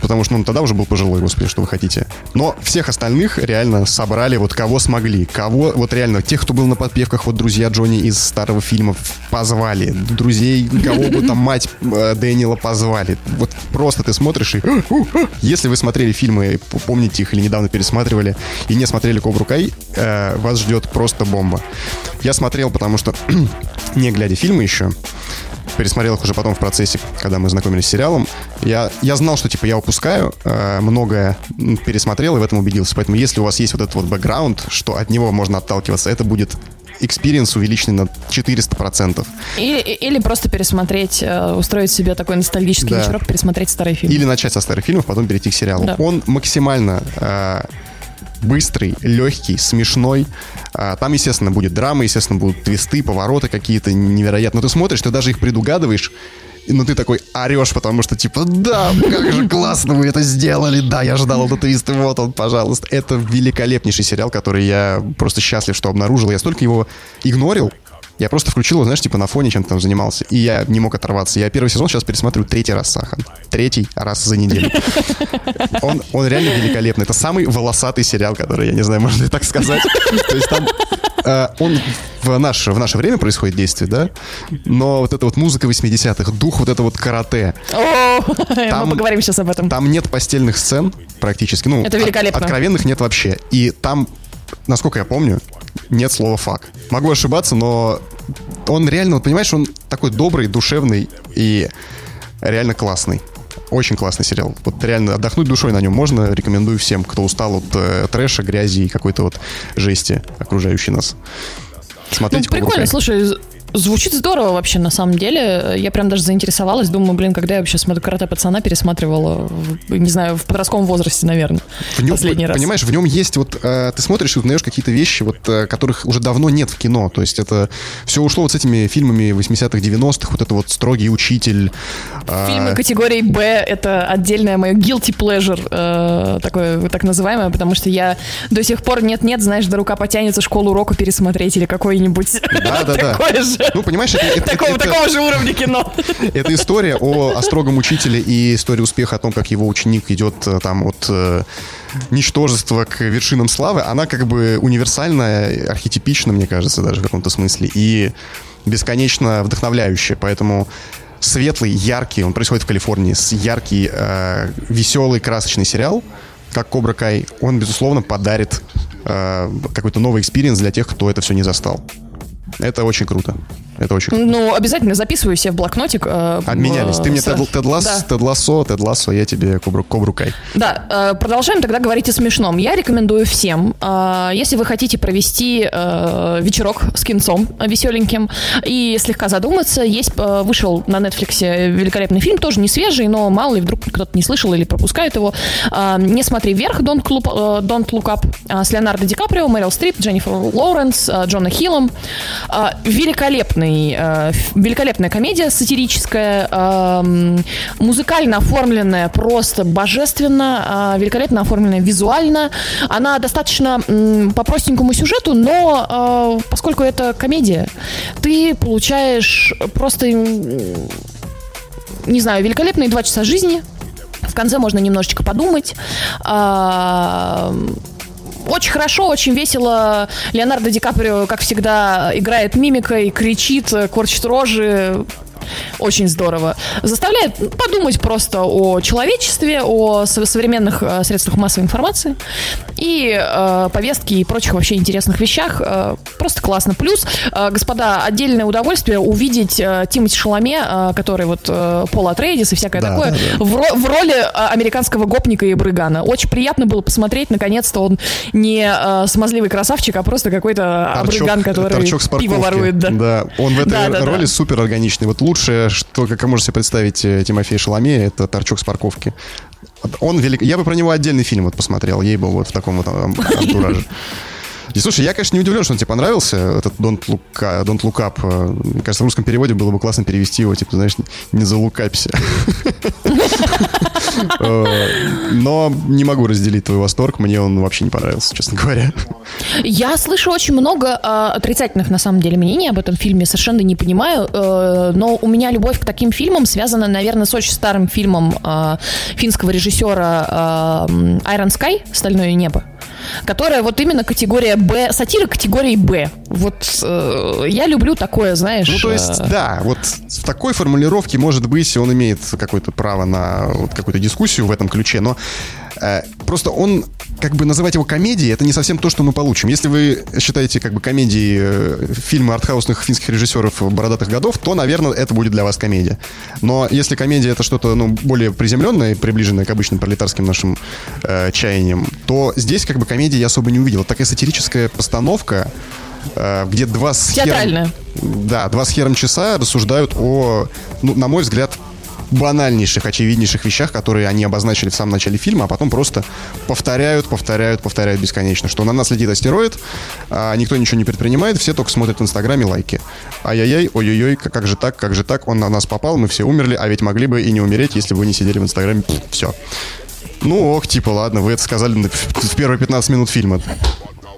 потому что он тогда уже был пожилой, господи, что вы хотите. Но всех остальных остальных реально собрали вот кого смогли. Кого, вот реально, тех, кто был на подпевках, вот друзья Джонни из старого фильма позвали. Друзей, кого бы там мать э, Дэниела позвали. Вот просто ты смотришь и... Если вы смотрели фильмы, помните их или недавно пересматривали, и не смотрели Кобру Кай, э, вас ждет просто бомба. Я смотрел, потому что, не глядя фильмы еще, пересмотрел их уже потом в процессе, когда мы знакомились с сериалом. Я, я знал, что типа я упускаю, э, многое пересмотрел и в этом убедился. Поэтому если у вас есть вот этот вот бэкграунд, что от него можно отталкиваться, это будет experience увеличенный на 400%. Или, или просто пересмотреть, э, устроить себе такой ностальгический да. вечерок, пересмотреть старые фильмы. Или начать со старых фильмов, потом перейти к сериалу. Да. Он максимально э, быстрый, легкий, смешной. А, там, естественно, будет драма, естественно, будут твисты, повороты какие-то невероятные. Но ты смотришь, ты даже их предугадываешь, но ты такой орешь, потому что типа, да, как же классно вы это сделали, да, я ждал этот твист, вот он, пожалуйста. Это великолепнейший сериал, который я просто счастлив, что обнаружил. Я столько его игнорил, я просто включил его, знаешь, типа на фоне чем-то там занимался. И я не мог оторваться. Я первый сезон сейчас пересмотрю третий раз, Сахан. Третий раз за неделю. Он, он реально великолепный. Это самый волосатый сериал, который, я не знаю, можно ли так сказать. То есть там э, он в наше, в наше время происходит действие, да? Но вот эта вот музыка 80-х, дух вот это вот карате. О, мы поговорим сейчас об этом. Там нет постельных сцен практически. Ну, это великолепно. Откровенных нет вообще. И там, насколько я помню, нет слова «фак». Могу ошибаться, но он реально, вот понимаешь, он такой добрый, душевный и реально классный. Очень классный сериал. Вот реально отдохнуть душой на нем можно. Рекомендую всем, кто устал от э, трэша, грязи и какой-то вот жести, окружающей нас. Смотрите, ну, прикольно, слушай, Звучит здорово вообще, на самом деле. Я прям даже заинтересовалась. Думаю, блин, когда я вообще смотрю «Карате пацана», пересматривала, не знаю, в подростковом возрасте, наверное, в нем, последний раз. Понимаешь, в нем есть вот... Э, ты смотришь и узнаешь какие-то вещи, вот, э, которых уже давно нет в кино. То есть это все ушло вот с этими фильмами 80-х, 90-х. Вот это вот «Строгий учитель». Э... Фильмы категории «Б» — это отдельное мое guilty pleasure, э, такое так называемое, потому что я до сих пор нет-нет, знаешь, до рука потянется школу урока пересмотреть или какой-нибудь да-да-да. же. Ну, понимаешь, это... это, такого, это, такого же уровня кино. Это история о, о строгом учителе и история успеха о том, как его ученик идет э, там от э, ничтожества к вершинам славы. Она как бы универсальная, архетипична, мне кажется, даже в каком-то смысле. И бесконечно вдохновляющая. Поэтому светлый, яркий, он происходит в Калифорнии, яркий, э, веселый, красочный сериал, как Кобра Кай, он, безусловно, подарит э, какой-то новый experience для тех, кто это все не застал. Это очень круто. Это очень круто. Ну, обязательно записываю себе в блокнотик. Э, Обменялись. Ты мне с... Тед, Тед, Лас, да. Тед Лассо, Тед Лассо, я тебе Кобру, Кобру Кай. Да, э, продолжаем тогда говорить о смешном. Я рекомендую всем, э, если вы хотите провести э, вечерок с кинцом веселеньким и слегка задуматься, есть, э, вышел на Netflix великолепный фильм, тоже не свежий, но мало ли вдруг кто-то не слышал или пропускает его. Э, «Не смотри вверх», Don't, Look, э, Don't Look Up, э, с Леонардо Ди Каприо, Мэрил Стрип, Дженнифер Лоуренс, э, Джона Хиллом. Э, великолепный, э, великолепная комедия сатирическая, э, музыкально оформленная просто божественно, э, великолепно оформленная визуально. Она достаточно э, по простенькому сюжету, но э, поскольку это комедия, ты получаешь просто, не знаю, великолепные два часа жизни. В конце можно немножечко подумать. Э, очень хорошо, очень весело. Леонардо Ди Каприо, как всегда, играет мимикой, кричит, корчит рожи очень здорово. Заставляет подумать просто о человечестве, о современных э, средствах массовой информации и э, повестки и прочих вообще интересных вещах. Э, просто классно. Плюс, э, господа, отдельное удовольствие увидеть э, Тимати Шаломе, э, который вот э, Пола Трейдис и всякое да, такое, да, да. В, в роли э, американского гопника и брыгана. Очень приятно было посмотреть, наконец-то он не э, смазливый красавчик, а просто какой-то обрыган, который торчок пиво ворует. Да. да, он в этой да, да, роли да. супер органичный. Вот лучшее, что, как можно себе представить э, Тимофей Шаломе, это торчок с парковки. Он велик... Я бы про него отдельный фильм вот посмотрел, ей был вот в таком вот антураже. И слушай, я, конечно, не удивлен, что он тебе понравился, этот Don't Look, Don't Look Up. Мне кажется, в русском переводе было бы классно перевести его, типа, знаешь, не залукапься. Э, но не могу разделить твой восторг, мне он вообще не понравился, честно говоря. Я слышу очень много э, отрицательных, на самом деле, мнений об этом фильме, совершенно не понимаю, э, но у меня любовь к таким фильмам связана, наверное, с очень старым фильмом э, финского режиссера э, Iron Sky «Стальное небо» которая вот именно категория Б, сатира категории Б. Вот э, я люблю такое, знаешь. Ну, то есть, э... да, вот в такой формулировке, может быть, он имеет какое-то право на вот, какую-то дискуссию в этом ключе, но просто он как бы называть его комедией, это не совсем то, что мы получим. Если вы считаете как бы комедией э, фильмы артхаусных финских режиссеров бородатых годов, то, наверное, это будет для вас комедия. Но если комедия это что-то ну, более приземленное, приближенное к обычным пролетарским нашим э, чаяниям, то здесь как бы комедии я особо не увидел. Такая сатирическая постановка, э, где два с хером... Да, два с хером часа рассуждают о, ну, на мой взгляд, банальнейших, очевиднейших вещах, которые они обозначили в самом начале фильма, а потом просто повторяют, повторяют, повторяют бесконечно. Что на нас летит астероид, а никто ничего не предпринимает, все только смотрят в Инстаграме лайки. Ай-яй-яй, ой-ой-ой, как же так, как же так, он на нас попал, мы все умерли, а ведь могли бы и не умереть, если бы не сидели в Инстаграме. Все. Ну ок, типа, ладно, вы это сказали в первые 15 минут фильма.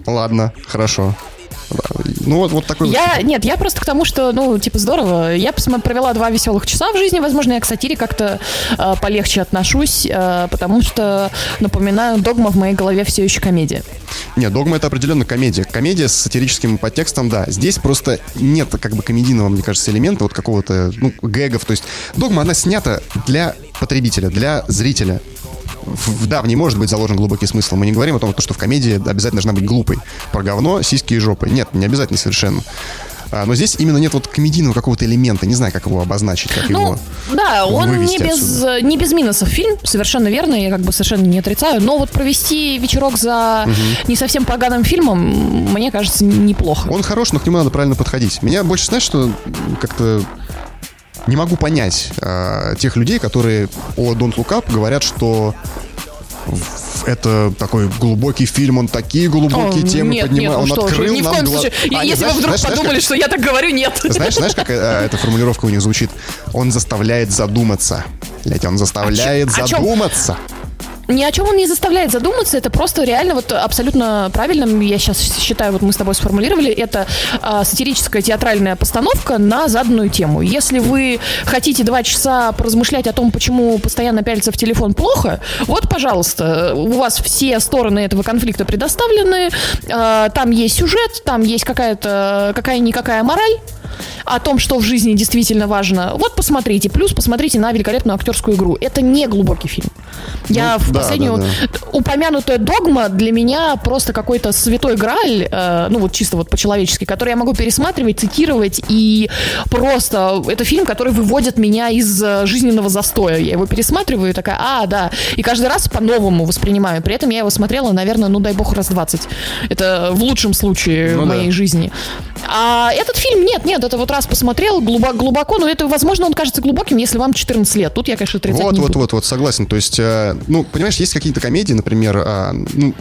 Ладно, хорошо. Ну, вот, вот такой я. Нет, я просто к тому, что, ну, типа, здорово. Я провела два веселых часа в жизни. Возможно, я к сатире как-то э, полегче отношусь, э, потому что, напоминаю, догма в моей голове все еще комедия. Нет, догма это определенно комедия. Комедия с сатирическим подтекстом, да. Здесь просто нет, как бы, комедийного, мне кажется, элемента, вот какого-то, ну, гэгов. То есть догма, она снята для потребителя, для зрителя в, да, в ней может быть заложен глубокий смысл. Мы не говорим о том, что в комедии обязательно должна быть глупой. Про говно, сиськи и жопы. Нет, не обязательно совершенно. А, но здесь именно нет вот комедийного какого-то элемента, не знаю, как его обозначить, как ну, его Да, он не без, не без минусов фильм, совершенно верно, я как бы совершенно не отрицаю, но вот провести вечерок за угу. не совсем поганым фильмом, мне кажется, неплохо. Он хорош, но к нему надо правильно подходить. Меня больше, знаешь, что как-то не могу понять э, тех людей, которые о Don't Look Up говорят, что это такой глубокий фильм, он такие глубокие о, темы нет, поднимает, нет, ну он что открыл ни нам в коем глаз... случае. А, Если нет, вы вдруг знаешь, подумали, знаешь, что я так говорю, нет. Знаешь, знаешь, как э, эта формулировка у них звучит? Он заставляет задуматься. Блять, он заставляет а задуматься. О чем? Ни о чем он не заставляет задуматься, это просто реально вот абсолютно правильно, я сейчас считаю, вот мы с тобой сформулировали, это а, сатирическая театральная постановка на заданную тему. Если вы хотите два часа поразмышлять о том, почему постоянно пялиться в телефон плохо, вот, пожалуйста, у вас все стороны этого конфликта предоставлены, а, там есть сюжет, там есть какая-то какая-никакая мораль, о том, что в жизни действительно важно, вот посмотрите. Плюс посмотрите на великолепную актерскую игру. Это не глубокий фильм. Я ну, в да, последнюю... Да, да. Упомянутая «Догма» для меня просто какой-то святой грааль, э, ну вот чисто вот по-человечески, который я могу пересматривать, цитировать, и просто это фильм, который выводит меня из э, жизненного застоя. Я его пересматриваю и такая, а, да. И каждый раз по-новому воспринимаю. При этом я его смотрела, наверное, ну дай бог, раз 20. Это в лучшем случае ну, в моей да. жизни. А этот фильм, нет, нет, это вот раз посмотрел глубоко, глубоко, но это, возможно, он кажется глубоким, если вам 14 лет. Тут я, конечно, 30 Вот, не вот, буду. вот, вот, согласен. То есть, э, ну, понимаешь, есть какие-то комедии, например, э, ну,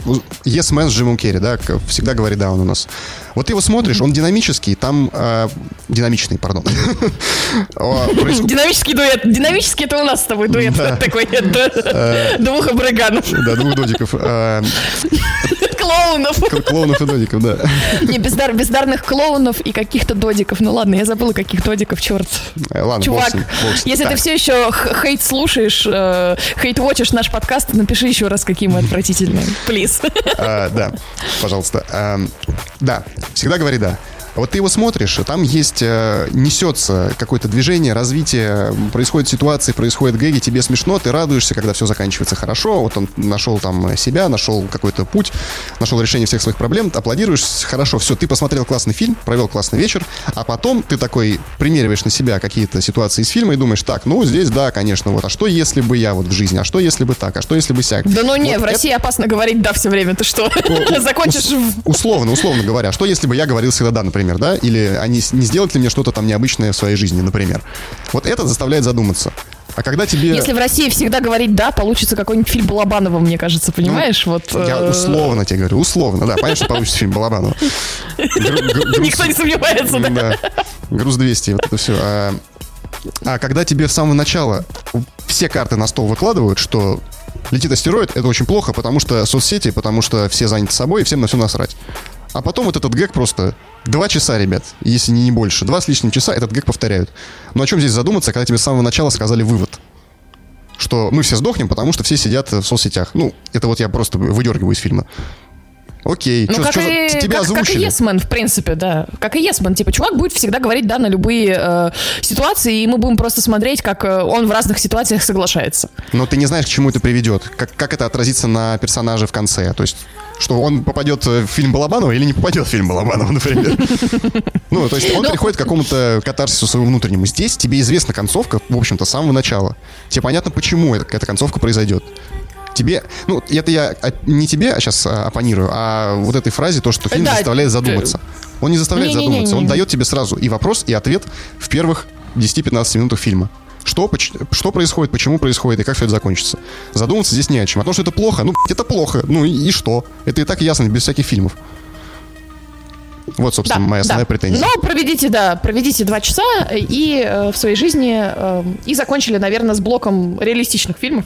Yes Man с Джимом Керри, да, всегда говорит, да, он у нас. Вот ты его смотришь, он динамический, там... Э, динамичный, пардон. Динамический дуэт. Динамический это у нас с тобой дуэт такой. Э, двух абраганов. Да, двух додиков. Э, клоунов. Клоунов и додиков, да. Не, бездар, бездарных клоунов и каких-то додиков. Ну ладно, я забыла, каких додиков, черт. Э, ладно, Чувак, боксинг, боксинг. если так. ты все еще hate слушаешь, э, hate-watch ишь наш подкаст, напиши еще раз, какие мы отвратительные. Please. А, да, пожалуйста. А, да, всегда говори «да». Вот ты его смотришь, там есть, э, несется какое-то движение, развитие, происходят ситуации, происходят гэги, тебе смешно, ты радуешься, когда все заканчивается хорошо, вот он нашел там себя, нашел какой-то путь, нашел решение всех своих проблем, аплодируешь, хорошо, все, ты посмотрел классный фильм, провел классный вечер, а потом ты такой примериваешь на себя какие-то ситуации из фильма и думаешь, так, ну здесь да, конечно, вот, а что если бы я вот в жизни, а что если бы так, а что если бы сяк? Да ну не, вот в России это... опасно говорить да все время, ты что, закончишь... Условно, условно говоря, что если бы я говорил всегда да, например, например, да, или они не сделают ли мне что-то там необычное в своей жизни, например. Вот это заставляет задуматься. А когда тебе... Если в России всегда говорить «да», получится какой-нибудь фильм Балабанова, мне кажется, понимаешь? Ну, вот, я э, условно тебе говорю, условно, да, понятно, что получится фильм Балабанова. Никто не сомневается, да? Груз 200, вот это все. А, А когда тебе с самого начала все карты на стол выкладывают, что летит астероид, это очень плохо, потому что соцсети, потому что все заняты собой, и всем на все насрать. А потом вот этот гэг просто два часа, ребят, если не, не больше. Два с лишним часа этот гэг повторяют. Но о чем здесь задуматься, когда тебе с самого начала сказали вывод? Что мы все сдохнем, потому что все сидят в соцсетях. Ну, это вот я просто выдергиваю из фильма. Окей, ну, чё, как, чё и, тебя как, озвучили. как и Есмен, в принципе, да. Как и Есмен. Типа, чувак будет всегда говорить да на любые э, ситуации, и мы будем просто смотреть, как э, он в разных ситуациях соглашается. Но ты не знаешь, к чему это приведет. Как, как это отразится на персонаже в конце. То есть, что он попадет в фильм Балабанова или не попадет в фильм Балабанова, например. Ну, то есть он приходит к какому-то катарсису своему внутреннему. Здесь тебе известна концовка, в общем-то, с самого начала. Тебе понятно, почему эта концовка произойдет тебе, ну, это я не тебе сейчас а, оппонирую, а вот этой фразе, то, что фильм да, заставляет задуматься. Он не заставляет не, задуматься, не, не, не, он дает тебе сразу и вопрос, и ответ в первых 10-15 минутах фильма. Что, что происходит, почему происходит и как все это закончится. Задуматься здесь не о чем. А то, что это плохо, ну, это плохо. Ну и, и что? Это и так ясно, без всяких фильмов. Вот, собственно, да, моя основная да. претензия. Но проведите, да, проведите два часа и э, в своей жизни э, и закончили, наверное, с блоком реалистичных фильмов.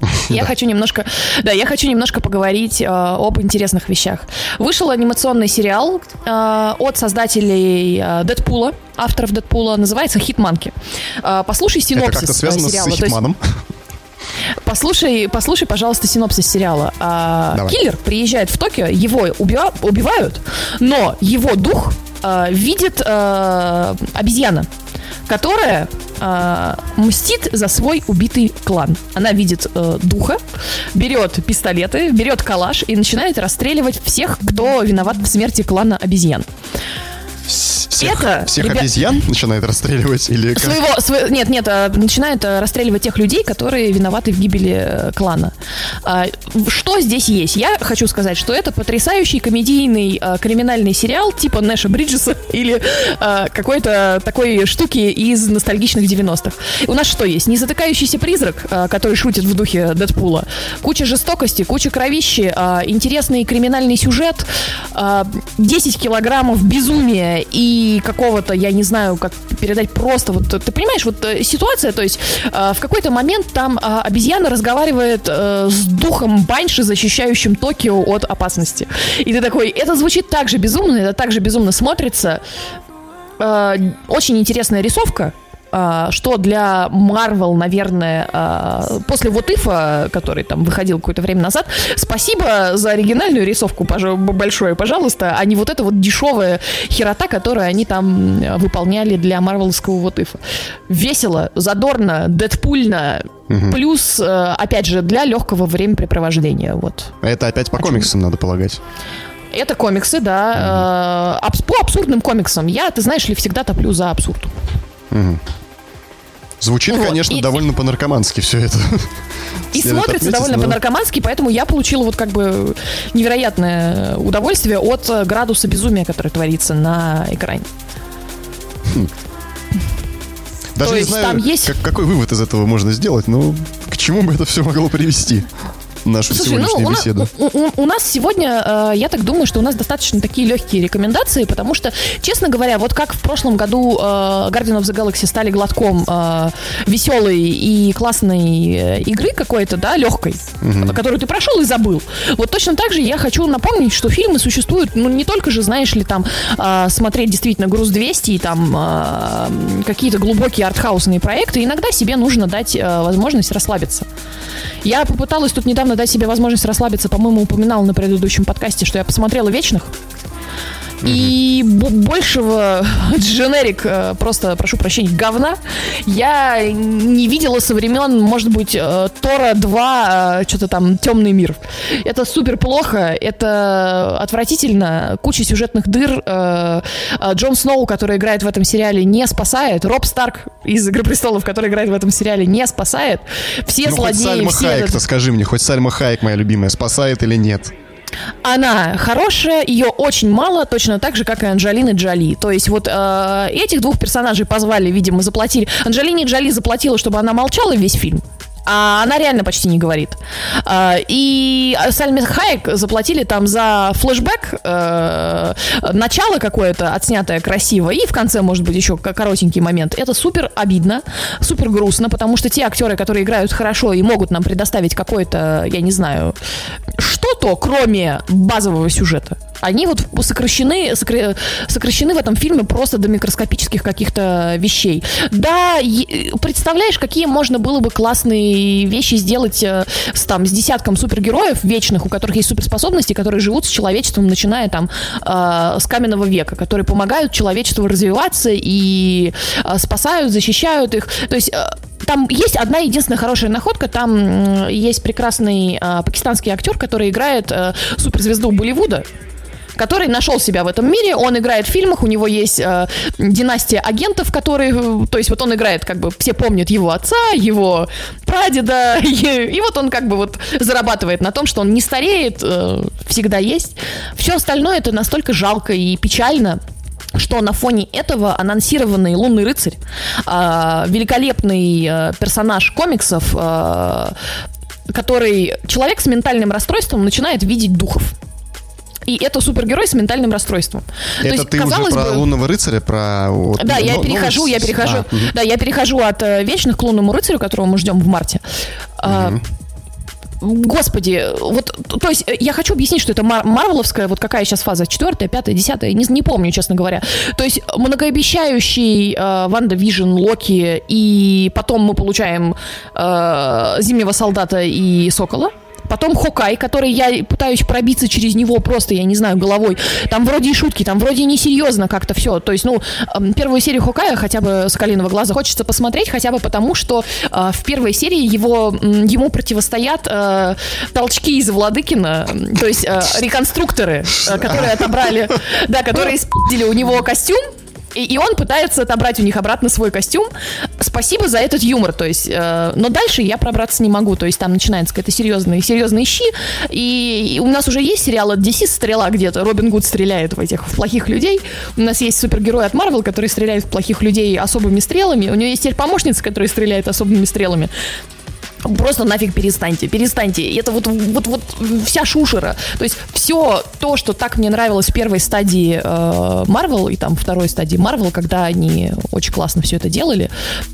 Я хочу немножко, да, я хочу немножко поговорить э, об интересных вещах. Вышел анимационный сериал э, от создателей э, Дэдпула, авторов Дэдпула, называется «Хитманки». Э, послушай синопсис Это связано сериала. С Хитманом? Послушай, послушай, пожалуйста, синопсис сериала. А, киллер приезжает в Токио, его убива, убивают, но его дух а, видит а, обезьяна которая э, мстит за свой убитый клан. Она видит э, духа, берет пистолеты, берет калаш и начинает расстреливать всех, кто виноват в смерти клана обезьян всех, это, всех ребят... обезьян начинает расстреливать или как? своего, свой, нет, нет, а, начинает а, расстреливать тех людей, которые виноваты в гибели э, клана. А, что здесь есть? Я хочу сказать, что это потрясающий комедийный криминальный сериал типа Нэша Бриджеса или какой-то такой штуки из ностальгичных 90-х. У нас что есть? Незатыкающийся призрак, который шутит в духе Дэдпула, куча жестокости, куча кровищи, интересный криминальный сюжет, 10 килограммов безумия и какого-то, я не знаю, как передать просто, вот ты понимаешь, вот э, ситуация, то есть э, в какой-то момент там э, обезьяна разговаривает э, с духом Банши, защищающим Токио от опасности. И ты такой, это звучит так же безумно, это так же безумно смотрится. Э, очень интересная рисовка, что для Marvel, наверное, а, после вот Ифа, который там выходил какое-то время назад, спасибо за оригинальную рисовку большое, пожалуйста, а не вот эта вот дешевая херота, которую они там выполняли для марвелского вот Ифа. Весело, задорно, дэдпульно, угу. плюс, э, опять же, для легкого времяпрепровождения. Вот. Это опять по комиксам, надо полагать. Это комиксы, да. Mm-hmm. По абсурдным комиксам. Я, ты знаешь ли, всегда топлю за абсурд. Угу. Звучит, вот. конечно, и, довольно по-наркомански все это. И смотрится отметить, довольно но... по-наркомански, поэтому я получила вот как бы невероятное удовольствие от градуса безумия, который творится на экране. Хм. Даже То не знаю, там есть... как, какой вывод из этого можно сделать, но к чему бы это все могло привести? Нашу Слушай, сегодняшнюю ну, беседу? У, у, у нас сегодня, э, я так думаю, что у нас достаточно такие легкие рекомендации, потому что, честно говоря, вот как в прошлом году э, Guardian of the Galaxy стали глотком э, веселой и классной игры какой-то, да, легкой, угу. которую ты прошел и забыл. Вот точно так же я хочу напомнить, что фильмы существуют, ну, не только же, знаешь ли, там, смотреть действительно «Груз 200» и там какие-то глубокие артхаусные проекты, иногда себе нужно дать возможность расслабиться. Я попыталась тут недавно дать себе возможность расслабиться. По-моему, упоминала на предыдущем подкасте, что я посмотрела «Вечных». И большего дженерик, э, просто, прошу прощения, говна я не видела со времен, может быть, э, Тора 2, э, что-то там, Темный мир. Это супер плохо, это отвратительно, куча сюжетных дыр. Джон Сноу, который играет в этом сериале, не спасает. Роб Старк из «Игры престолов», который играет в этом сериале, не спасает. Все ну, злодеи... Хоть Сальма все Хайек, этот... скажи мне, хоть Сальма Хайек, моя любимая, спасает или нет? Она хорошая, ее очень мало, точно так же, как и Анджелины Джоли. То есть вот э, этих двух персонажей позвали, видимо, заплатили. Анджелине Джоли заплатила, чтобы она молчала весь фильм. А она реально почти не говорит. А, и Сальме Хайек заплатили там за флешбэк, э, начало какое-то отснятое красиво, и в конце, может быть, еще коротенький момент. Это супер обидно, супер грустно, потому что те актеры, которые играют хорошо и могут нам предоставить какое-то, я не знаю, что-то, кроме базового сюжета, они вот сокращены, сокращены в этом фильме просто до микроскопических каких-то вещей. Да, представляешь, какие можно было бы классные вещи сделать э, с, там, с десятком супергероев вечных, у которых есть суперспособности, которые живут с человечеством, начиная там э, с каменного века, которые помогают человечеству развиваться и э, спасают, защищают их. То есть там есть одна единственная хорошая находка. Там есть прекрасный э, пакистанский актер, который играет э, суперзвезду Болливуда который нашел себя в этом мире. Он играет в фильмах, у него есть э, династия агентов, которые, э, то есть вот он играет, как бы все помнят его отца, его прадеда, и, и вот он как бы вот зарабатывает на том, что он не стареет, э, всегда есть. Все остальное это настолько жалко и печально что на фоне этого анонсированный лунный рыцарь, э, великолепный э, персонаж комиксов, э, который человек с ментальным расстройством начинает видеть духов. И это супергерой с ментальным расстройством. Это есть, ты уже про бы, лунного рыцаря, про... Вот, да, я перехожу, я перехожу, а, да, я перехожу от э, вечных к лунному рыцарю, которого мы ждем в марте. Угу. Господи, вот, то есть я хочу объяснить, что это мар- марвеловская, вот какая сейчас фаза, четвертая, пятая, десятая, не, не помню, честно говоря. То есть многообещающий э, WandaVision, Локи, и потом мы получаем э, Зимнего солдата и Сокола. Потом Hawkeye, который я пытаюсь пробиться через него просто, я не знаю, головой. Там вроде и шутки, там вроде и несерьезно как-то все. То есть, ну, первую серию Хокая хотя бы Соколиного глаза хочется посмотреть, хотя бы потому, что э, в первой серии его, ему противостоят э, толчки из Владыкина, то есть э, реконструкторы, э, которые отобрали, да, которые спидили у него костюм, и, и он пытается отобрать у них обратно свой костюм. Спасибо за этот юмор, то есть, э, но дальше я пробраться не могу, то есть там начинается какая-то серьезные, серьезные щи, и, и у нас уже есть сериал от DC «Стрела» где-то, Робин Гуд стреляет в этих в плохих людей, у нас есть супергерой от Марвел, который стреляет в плохих людей особыми стрелами, у него есть теперь помощница, которая стреляет особыми стрелами, Просто нафиг перестаньте, перестаньте. Это вот, вот, вот вся шушера. То есть все то, что так мне нравилось в первой стадии Марвел э, и там второй стадии Марвел, когда они очень классно все это делали,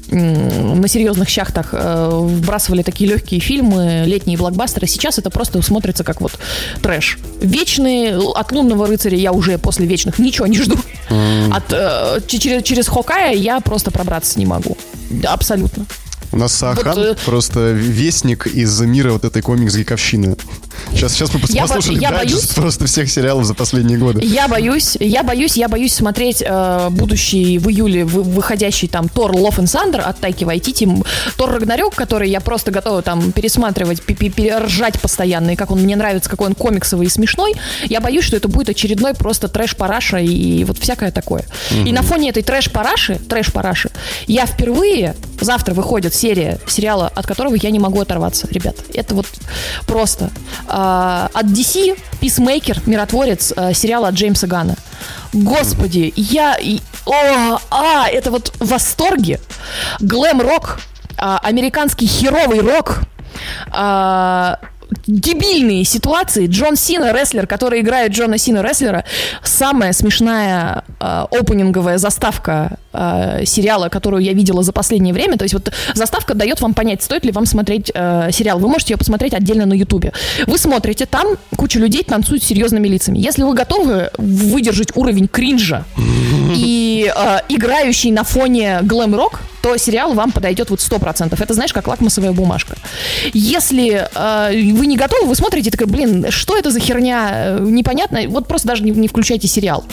на серьезных щахтах э, вбрасывали такие легкие фильмы, летние блокбастеры. Сейчас это просто смотрится как вот трэш. Вечные, от Лунного рыцаря я уже после Вечных ничего не жду. Mm. От, э, через, через Хокая я просто пробраться не могу. Абсолютно. У нас Сахан вот, э, просто вестник из мира вот этой комикс-гиковщины. Сейчас, сейчас мы я послушали я боюсь, просто всех сериалов за последние годы. Я боюсь, я боюсь, я боюсь смотреть э, будущий в июле вы, выходящий там Тор Лов и Сандер от Тайки Вайтити, Тор Рагнарёк, который я просто готова там пересматривать, перержать постоянно, и как он мне нравится, какой он комиксовый и смешной. Я боюсь, что это будет очередной просто трэш-параша и, вот всякое такое. Угу. И на фоне этой трэш-параши, трэш-параши, я впервые, завтра выходит серия сериала, от которого я не могу оторваться, ребят. Это вот просто. А, от DC Peacemaker, миротворец а, сериала от Джеймса Гана. Господи, я... О, а, это вот в восторге. Глэм-рок, а, американский херовый рок, а, дебильные ситуации. Джон Сина, рестлер, который играет Джона Сина, рестлера, самая смешная э, опенинговая заставка э, сериала, которую я видела за последнее время. То есть вот заставка дает вам понять, стоит ли вам смотреть э, сериал. Вы можете ее посмотреть отдельно на Ютубе. Вы смотрите, там куча людей танцуют серьезными лицами. Если вы готовы выдержать уровень кринжа и э, играющий на фоне глэм-рок, то сериал вам подойдет вот 100%. Это, знаешь, как лакмусовая бумажка. Если э, вы не готовы, вы смотрите, такой, блин, что это за херня, э, непонятно, вот просто даже не, не включайте сериал.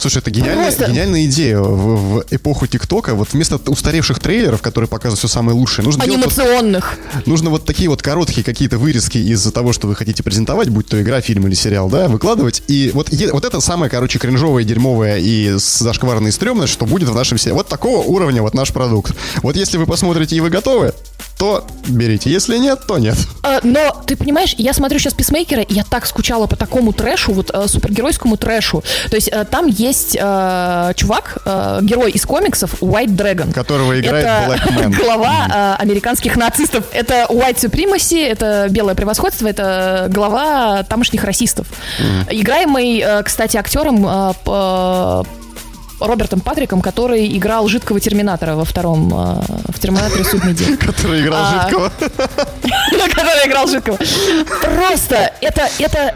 Слушай, это гениальная, просто... гениальная идея в, в эпоху ТикТока. Вот вместо устаревших трейлеров, которые показывают все самое лучшее, нужно Анимационных. Вот, нужно вот такие вот короткие какие-то вырезки из-за того, что вы хотите презентовать, будь то игра, фильм или сериал, да, выкладывать. И вот, вот это самое, короче, кринжовое, дерьмовое и зашкварное и стрёмное, что будет в нашем сериале. Вот такого уровня вот наш продукт. Вот если вы посмотрите и вы готовы, то берите. Если нет, то нет. А, но ты понимаешь, я смотрю сейчас Писмейкера, и я так скучала по такому трэшу, вот э, супергеройскому трэшу. То есть э, там есть э, чувак, э, герой из комиксов White Dragon. Которого играет это Black Man. глава э, американских нацистов. Это White Supremacy, это белое превосходство, это глава тамошних расистов. Играемый, э, кстати, актером э, Робертом Патриком, который играл жидкого терминатора во втором, э, в терминаторе судный день. Который играл А. жидкого. который играл жидкого. Просто это, это,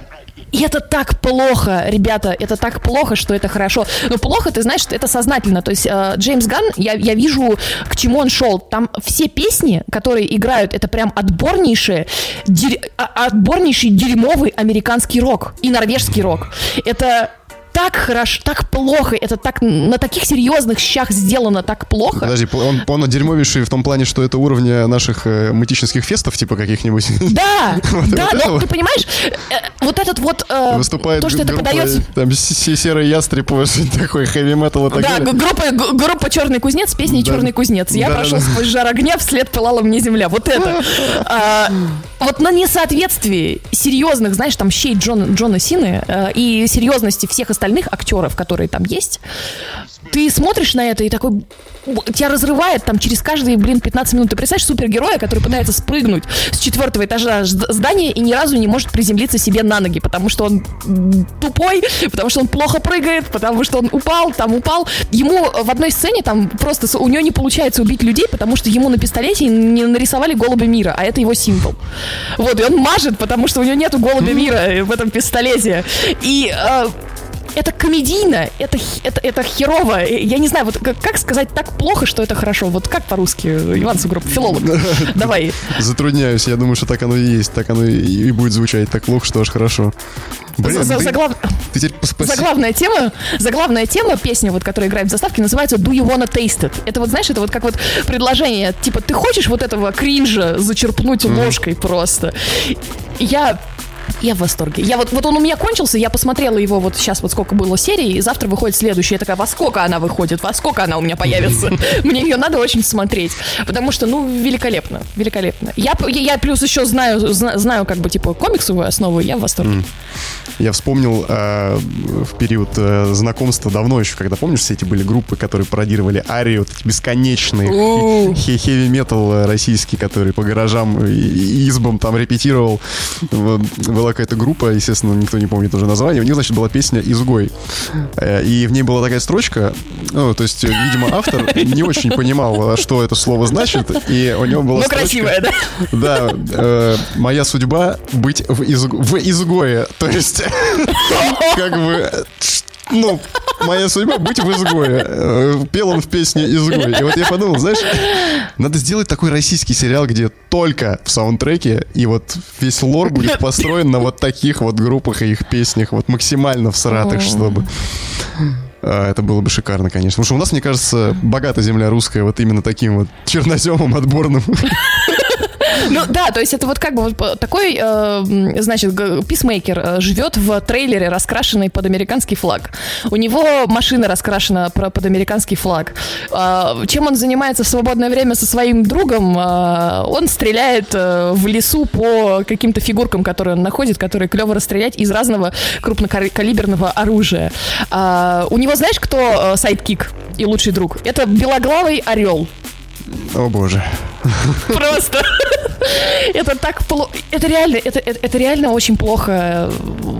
и это так плохо, ребята, это так плохо, что это хорошо. Но плохо, ты знаешь, это сознательно. То есть э, Джеймс Ганн, я, я вижу, к чему он шел. Там все песни, которые играют, это прям отборнейшие, дерь- а- отборнейший дерьмовый американский рок и норвежский рок. Это так хорошо, так плохо, это так на таких серьезных щах сделано так плохо. Подожди, он, он дерьмовейший в том плане, что это уровня наших э, мытических фестов, типа каких-нибудь. Да, Вот да, это но вот. ты понимаешь, э, вот этот вот э, Выступает то, что это группа, подается. там с- с- серый ястреб, такой хэви метал и так Да, далее. г- группа, группа Черный кузнец, Да. Черный кузнец. Я Да, прошел да, да. сквозь жар огня, вслед пылала мне земля. Вот это. А, вот на несоответствии серьезных, знаешь, там щей Джона, Джона Сины э, и серьезности всех остальных актеров, которые там есть, ты смотришь на это и такой... Тебя разрывает там через каждые, блин, 15 минут. Ты представляешь супергероя, который пытается спрыгнуть с четвертого этажа здания и ни разу не может приземлиться себе на ноги, потому что он тупой, потому что он плохо прыгает, потому что он упал, там упал. Ему в одной сцене там просто у него не получается убить людей, потому что ему на пистолете не нарисовали голубя мира, а это его символ. Вот, и он мажет, потому что у него нету голубя мира э, в этом пистолете. И э, это комедийно, это, это, это херово. Я не знаю, вот как, как сказать так плохо, что это хорошо. Вот как по-русски, Иван Сугроб, филолог. Давай. Затрудняюсь, я думаю, что так оно и есть, так оно и, будет звучать так плохо, что аж хорошо. Блин, За- заглав- ты теперь пос- Заглавная тема, заглавная тема песни, вот, которая играет в заставке, называется Do You Wanna Taste It? Это вот, знаешь, это вот как вот предложение, типа, ты хочешь вот этого кринжа зачерпнуть ложкой просто? Я я в восторге. Я вот, вот он у меня кончился, я посмотрела его вот сейчас вот сколько было серий, и завтра выходит следующая. Я такая, во сколько она выходит, во сколько она у меня появится. Мне ее надо очень смотреть, потому что, ну, великолепно, великолепно. Я, я, плюс еще знаю, зна- знаю как бы, типа, комиксовую основу, я в восторге. Я вспомнил э, в период э, знакомства давно еще, когда, помнишь, все эти были группы, которые пародировали арии, вот эти бесконечные, У. хе- хэви-метал российский, который по гаражам и избам там репетировал. Была какая-то группа, естественно, никто не помнит уже название, у них, значит, была песня «Изгой». Э, И в ней была такая строчка, ну, то есть, э, видимо, автор не очень понимал, что это слово значит, и у него была Ну, красивая, да? да, э, моя судьба быть в, изг- в изгое. То есть, как бы, ну, моя судьба быть в изгое. Пел он в песне «Изгой». И вот я подумал, знаешь, надо сделать такой российский сериал, где только в саундтреке, и вот весь лор будет построен на вот таких вот группах и их песнях, вот максимально всратых, чтобы... А, Это было бы шикарно, конечно. Потому что у нас, мне кажется, богата земля русская вот именно таким вот черноземом отборным. Ну да, то есть это вот как бы вот такой, э, значит, писмейкер э, живет в трейлере, раскрашенный под американский флаг. У него машина раскрашена под американский флаг. А, Чем он занимается в свободное время со своим другом? А, Он стреляет э, в лесу по каким-то фигуркам, которые он находит, которые клево расстрелять из разного крупнокалиберного оружия. А, У него, знаешь, кто sidekick и лучший друг? Это белоглавый орел. О боже. Просто. Это так плохо. Это реально, это, это, это реально очень плохо.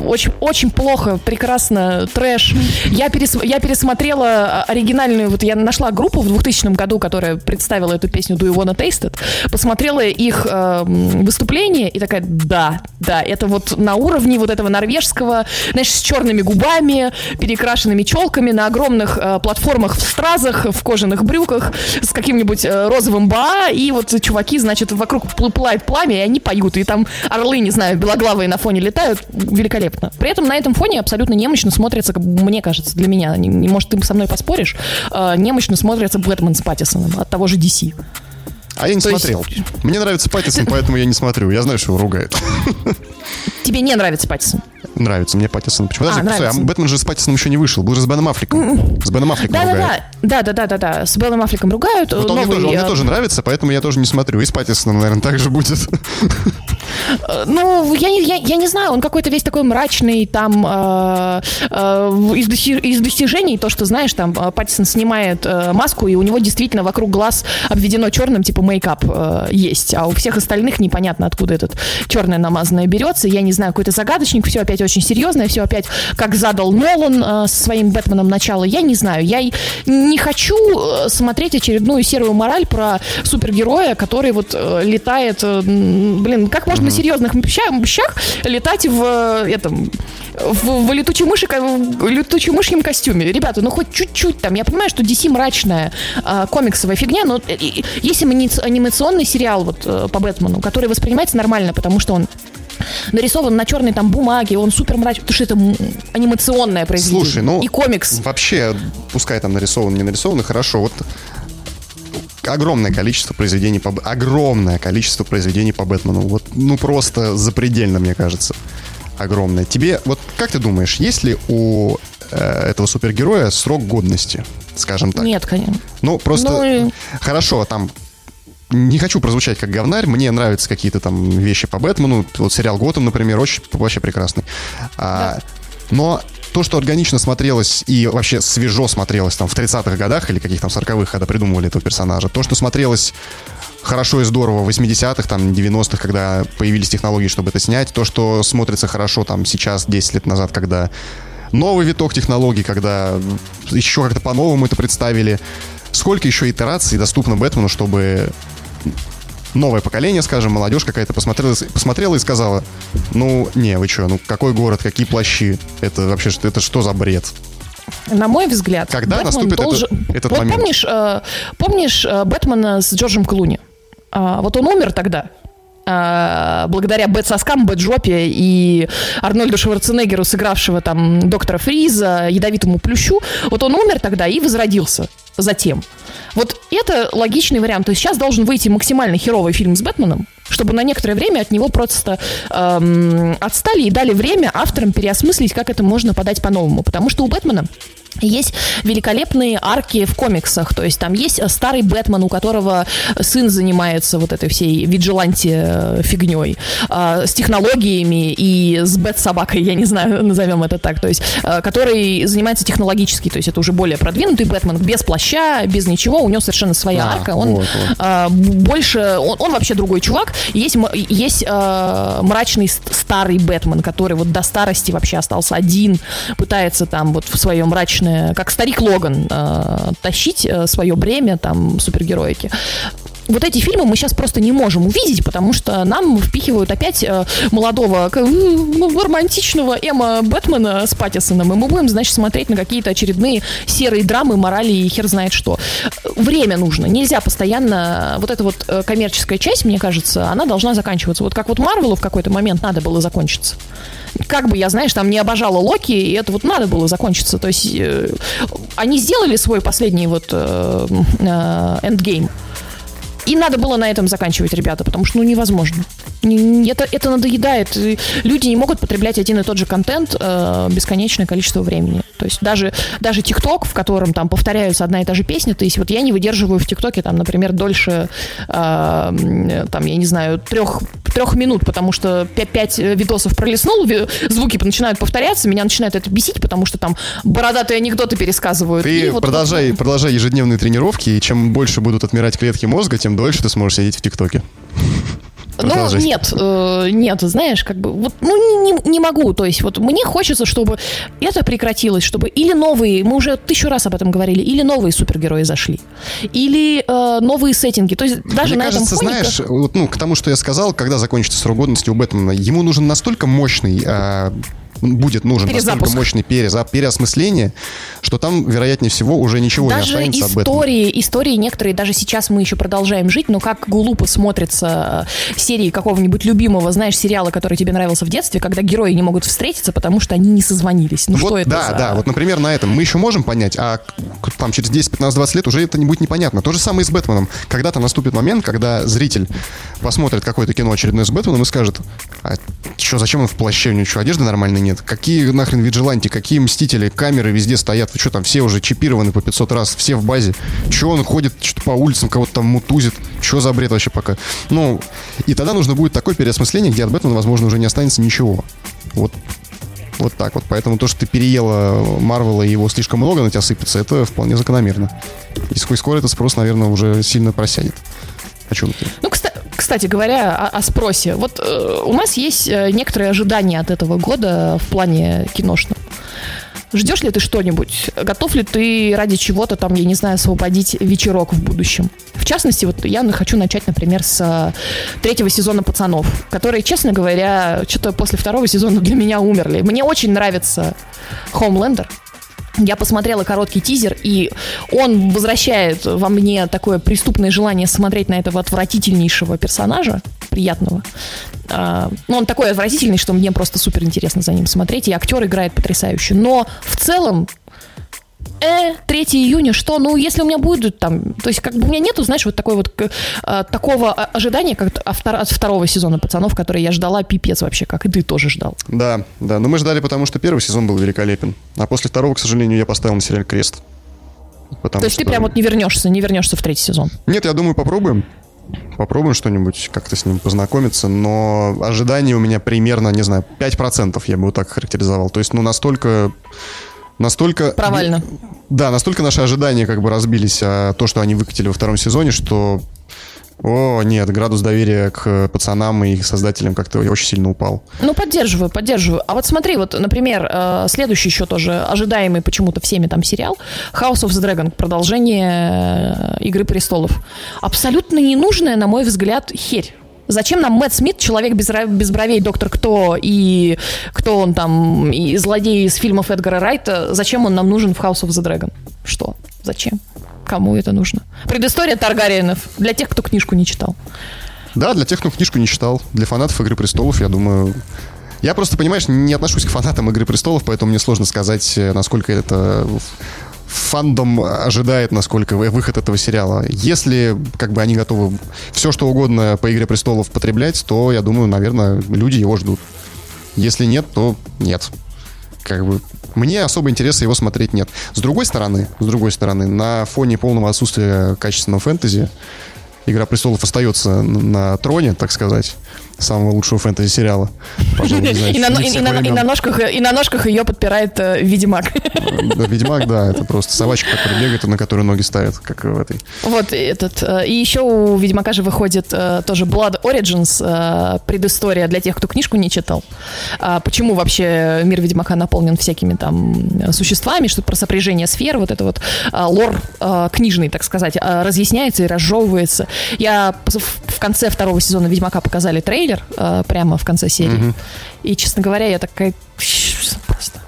Очень, очень плохо, прекрасно, трэш. Я, перес, я пересмотрела оригинальную, вот я нашла группу в 2000 году, которая представила эту песню Do You Wanna Taste It, посмотрела их э, выступление и такая, да, да, это вот на уровне вот этого норвежского, знаешь, с черными губами, перекрашенными челками, на огромных э, платформах в стразах, в кожаных брюках, с каким-нибудь э, розовым ба, и вот чуваки, значит, вокруг пл- пылает пламя, и они поют, и там орлы, не знаю, белоглавые на фоне летают, великолепно. При этом на этом фоне абсолютно немощно смотрится, как мне кажется, для меня, может, ты со мной поспоришь, э, немощно смотрится Бэтмен с Паттисоном от того же DC. А я не То есть- смотрел. Мне нравится Паттисон, поэтому я не смотрю. Я знаю, что его ругают. Тебе не нравится Паттисон? Нравится мне Паттисон. Почему? Подожди, А, стой, а нравится. Бэтмен же с Паттисоном еще не вышел. Был же с Беном Аффлеком. С Беном Аффлеком Да, ругают. да, да, да, да, да, да. С Белым Аффлеком ругают. Вот он, мне Новый, тоже, он мне э, тоже нравится, поэтому я тоже не смотрю. И с Паттисоном, наверное, так же будет. Э, Ну, я не, я, я не знаю, он какой-то весь такой мрачный, там, э, э, из, доси- из достижений, то, что, знаешь, там, э, Паттисон снимает э, маску, и у него действительно вокруг глаз обведено черным, типа мейкап э, есть, а у всех остальных непонятно, откуда этот черное намазанное берется, я не знаю, какой-то загадочник, все опять очень серьезное, все опять как задал Нолан э, со своим Бэтменом начало, я не знаю, я не хочу э, смотреть очередную серую мораль про супергероя, который вот э, летает, э, блин, как можно на серьезных ща- щах летать в э, этом в, в летучей мыши, в летучей мышьем костюме. Ребята, ну хоть чуть-чуть там. Я понимаю, что DC мрачная а, комиксовая фигня, но э, и- есть анимац- анимационный сериал вот э, по Бэтмену, который воспринимается нормально, потому что он нарисован на черной там бумаге, он супер мрачный, потому что это анимационное произведение. Слушай, ну... И комикс. Вообще, пускай там нарисован, не нарисован, хорошо. Вот огромное количество произведений по... Огромное количество произведений по Бэтмену. Вот, ну, просто запредельно, мне кажется. Огромное. Тебе, вот как ты думаешь, есть ли у э, этого супергероя срок годности, скажем так? Нет, конечно. Ну, просто... Ну и- Хорошо, там... Не хочу прозвучать как говнарь, мне нравятся какие-то там вещи по Бэтмену. Вот сериал Готэм, например, очень вообще прекрасный. А, но то, что органично смотрелось и вообще свежо смотрелось там в 30-х годах или каких там 40-х, когда придумывали этого персонажа, то, что смотрелось хорошо и здорово в 80-х, там, 90-х, когда появились технологии, чтобы это снять, то, что смотрится хорошо там сейчас, 10 лет назад, когда новый виток технологий, когда еще как-то по-новому это представили. Сколько еще итераций доступно Бэтмену, чтобы новое поколение, скажем, молодежь какая-то посмотрела, посмотрела и сказала, ну, не, вы что, ну, какой город, какие плащи, это вообще, что- это что за бред? На мой взгляд, Когда Бэтмен наступит должен... этот- этот вот момент? помнишь, э, помнишь э, Бэтмена с Джорджем Клуни? А, вот он умер тогда. А, благодаря бэт-соскам, бэт-жопе и Арнольду Шварценеггеру, сыгравшего там доктора Фриза, ядовитому плющу, вот он умер тогда и возродился затем. Вот это логичный вариант. То есть сейчас должен выйти максимально херовый фильм с Бэтменом, чтобы на некоторое время от него просто эм, отстали и дали время авторам переосмыслить, как это можно подать по-новому. Потому что у Бэтмена есть великолепные арки в комиксах, то есть там есть э, старый Бэтмен, у которого сын занимается вот этой всей виджиланти фигней, э, с технологиями и с бэт-собакой, я не знаю, назовем это так, то есть, э, который занимается технологически, то есть это уже более продвинутый Бэтмен, без плаща, без ничего, у него совершенно своя А, арка, он вот, вот. э, больше, он, он вообще другой чувак, есть, есть э, мрачный ст- старый Бэтмен, который вот до старости вообще остался один, пытается там вот в свое мрачное, как старик Логан, э, тащить э, свое бремя там супергероики. Вот эти фильмы мы сейчас просто не можем увидеть, потому что нам впихивают опять э, молодого, ну, романтичного Эма Бэтмена с Паттисоном, и мы будем, значит, смотреть на какие-то очередные серые драмы, морали и хер знает что. Время нужно. Нельзя постоянно... Вот эта вот э, коммерческая часть, мне кажется, она должна заканчиваться. Вот как вот Марвелу в какой-то момент надо было закончиться как бы я, знаешь, там не обожала Локи, и это вот надо было закончиться. То есть э, они сделали свой последний вот э, э, endgame. И надо было на этом заканчивать, ребята, потому что, ну, невозможно. Это, это надоедает. Люди не могут потреблять один и тот же контент э, бесконечное количество времени. То есть даже, даже ТикТок, в котором там повторяются одна и та же песня, то есть вот я не выдерживаю в ТикТоке там, например, дольше, э, там, я не знаю, трех, трех минут, потому что пя- пять э, видосов пролистнул, звуки начинают повторяться, меня начинает это бесить, потому что там бородатые анекдоты пересказывают. И Ты вот- продолжай, продолжай ежедневные тренировки, и чем больше будут отмирать клетки мозга, тем дольше ты сможешь сидеть в ТикТоке. Ну, нет, э, нет, знаешь, как бы, вот, ну, не, не- могу, то есть, вот, мне хочется, чтобы это прекратилось, чтобы или новые, мы уже тысячу раз об этом говорили, или новые супергерои зашли, или э, новые сеттинги, то есть, даже Мне на кажется, этом фоне... знаешь, вот, ну, к тому, что я сказал, когда закончится срок годности у Бэтмена, ему нужен настолько мощный, а, будет нужен настолько мощный переза, переосмысление, что там, вероятнее всего, уже ничего даже не останется истории, об этом. истории некоторые, даже сейчас мы еще продолжаем жить, но как глупо смотрятся э, серии какого-нибудь любимого, знаешь, сериала, который тебе нравился в детстве, когда герои не могут встретиться, потому что они не созвонились. Ну вот, что это Да, за... да, вот, например, на этом мы еще можем понять, а там через 10, 15, 20 лет уже это не будет непонятно. То же самое и с Бэтменом. Когда-то наступит момент, когда зритель посмотрит какое-то кино очередное с Бэтменом и скажет, а что, зачем он в плаще, у него что, одежды нормальной нет? Какие нахрен виджиланти, какие мстители, камеры везде стоят, вы что там, все уже чипированы по 500 раз, все в базе. Что он ходит что по улицам, кого-то там мутузит, что за бред вообще пока? Ну, и тогда нужно будет такое переосмысление, где от Бэтмена, возможно, уже не останется ничего. Вот вот так вот. Поэтому то, что ты переела Марвела и его слишком много на тебя сыпется, это вполне закономерно. И скоро этот спрос, наверное, уже сильно просядет. О чем ты? Ну, кстати, кстати говоря, о, о спросе. Вот э, у нас есть э, некоторые ожидания от этого года в плане киношном. Ждешь ли ты что-нибудь? Готов ли ты ради чего-то там, я не знаю, освободить вечерок в будущем? В частности, вот я хочу начать, например, с э, третьего сезона «Пацанов», которые, честно говоря, что-то после второго сезона для меня умерли. Мне очень нравится «Хомлендер», я посмотрела короткий тизер, и он возвращает во мне такое преступное желание смотреть на этого отвратительнейшего персонажа, приятного. А, ну, он такой отвратительный, что мне просто супер интересно за ним смотреть, и актер играет потрясающе. Но в целом э, 3 июня, что? Ну, если у меня будет там... То есть, как бы у меня нету, знаешь, вот такой вот э, такого ожидания, как от второго сезона «Пацанов», который я ждала пипец вообще, как и ты тоже ждал. Да, да, но мы ждали, потому что первый сезон был великолепен. А после второго, к сожалению, я поставил на сериал крест. То есть что... ты прям вот не вернешься, не вернешься в третий сезон? Нет, я думаю, попробуем. Попробуем что-нибудь, как-то с ним познакомиться, но ожидания у меня примерно, не знаю, 5% я бы вот так характеризовал. То есть, ну, настолько настолько... Провально. Да, настолько наши ожидания как бы разбились, а то, что они выкатили во втором сезоне, что о, нет, градус доверия к пацанам и их создателям как-то очень сильно упал. Ну, поддерживаю, поддерживаю. А вот смотри, вот, например, э, следующий еще тоже ожидаемый почему-то всеми там сериал House of the Dragon, продолжение э, Игры престолов. Абсолютно ненужная, на мой взгляд, херь. Зачем нам Мэтт Смит, человек без, без бровей, доктор Кто и кто он там, и злодей из фильмов Эдгара Райта, зачем он нам нужен в House of the Dragon? Что? Зачем? Кому это нужно? Предыстория Таргариенов для тех, кто книжку не читал. Да, для тех, кто книжку не читал. Для фанатов «Игры престолов», я думаю... Я просто, понимаешь, не отношусь к фанатам «Игры престолов», поэтому мне сложно сказать, насколько это фандом ожидает, насколько выход этого сериала. Если как бы они готовы все что угодно по «Игре престолов» потреблять, то, я думаю, наверное, люди его ждут. Если нет, то нет. Как бы мне особо интереса его смотреть нет. С другой стороны, с другой стороны, на фоне полного отсутствия качественного фэнтези, Игра престолов остается на троне, так сказать самого лучшего фэнтези-сериала. И на ножках и на ножках ее подпирает э, Ведьмак. Ведьмак, да, это просто собачка, которая бегает, на которую ноги ставят, как в этой. Вот этот. Э, и еще у Ведьмака же выходит э, тоже Blood Origins, предыстория для тех, кто книжку не читал. А почему вообще мир Ведьмака наполнен всякими там существами, что про сопряжение сфер, вот это вот лор книжный, так сказать, разъясняется и разжевывается. Я в конце второго сезона Ведьмака показали трейлер, трейлер э, прямо в конце серии. Угу. И, честно говоря, я такая просто.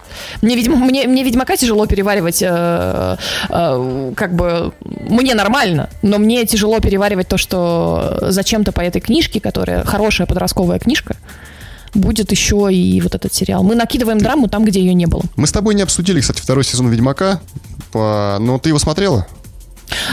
Мне, видимо, мне, мне Ведьмака тяжело переваривать, э, э, как бы, мне нормально, но мне тяжело переваривать то, что зачем-то по этой книжке, которая хорошая подростковая книжка, будет еще и вот этот сериал. Мы накидываем драму там, где ее не было. Мы с тобой не обсудили, кстати, второй сезон Ведьмака, по... но ты его смотрела?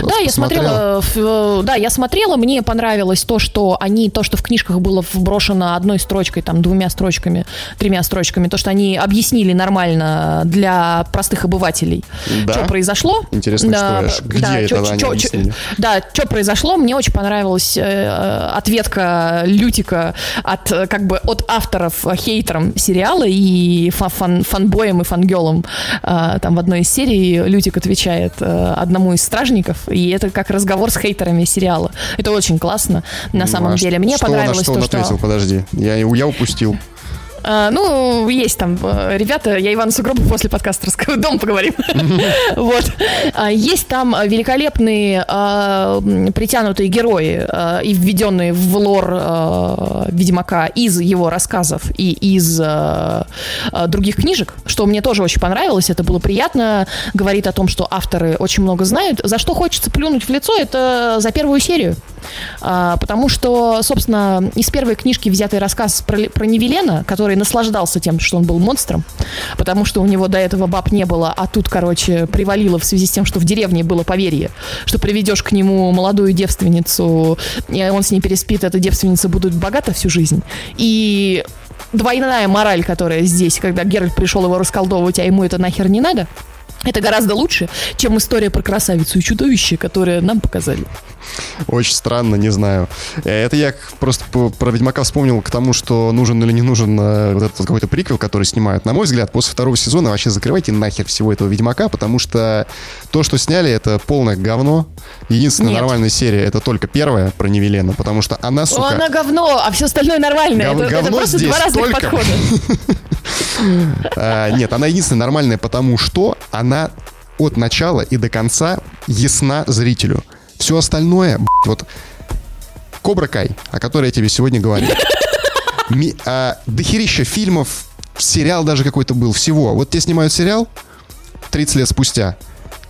Да, я смотрела, э, да, я смотрела, мне понравилось то, что они, то, что в книжках было вброшено одной строчкой, там, двумя строчками, тремя строчками, то, что они объяснили нормально для простых обывателей, да? что произошло. Интересно, да, что, где да, это чё, они чё, объяснили? Да, что произошло, мне очень понравилась э, ответка Лютика от, как бы, от авторов хейтерам сериала и фан, фанбоем и фангелом. Э, там в одной из серий Лютик отвечает э, одному из стражников, хейтеров, и это как разговор с хейтерами сериала. Это очень классно, на ну, самом а деле. Мне что, понравилось на что то, он ответил? что... Подожди, я, я упустил. А, ну, есть там э, ребята, я Иван Сугробов после подкаста расскажу, дом поговорим. Вот. А, есть там великолепные а, притянутые герои и введенные в лор Ведьмака из его рассказов и из других книжек, что мне тоже очень понравилось, это было приятно, говорит о том, что авторы очень много знают. За что хочется плюнуть в лицо, это за первую серию. Потому что, собственно, из первой книжки взятый рассказ про, про Невелена, который наслаждался тем, что он был монстром, потому что у него до этого баб не было, а тут, короче, привалило в связи с тем, что в деревне было поверье, что приведешь к нему молодую девственницу, и он с ней переспит, эта девственница будет богата всю жизнь. И двойная мораль, которая здесь, когда Геральт пришел его расколдовывать, а ему это нахер не надо, это гораздо лучше, чем история про красавицу и чудовище, которое нам показали. Очень странно, не знаю. Это я просто про Ведьмака вспомнил к тому, что нужен или не нужен э, вот этот какой-то приквел, который снимают. На мой взгляд, после второго сезона вообще закрывайте нахер всего этого Ведьмака, потому что то, что сняли, это полное говно. Единственная Нет. нормальная серия это только первая про Невелена, потому что она, сука... О, она говно, а все остальное нормальное. Гов- это, говно это просто здесь два разных только... подхода. А, нет, она единственная нормальная, потому что она от начала и до конца ясна зрителю. Все остальное, вот Кобра Кай, о которой я тебе сегодня говорил. Ми, а, дохерища фильмов, сериал даже какой-то был, всего. Вот тебе снимают сериал 30 лет спустя.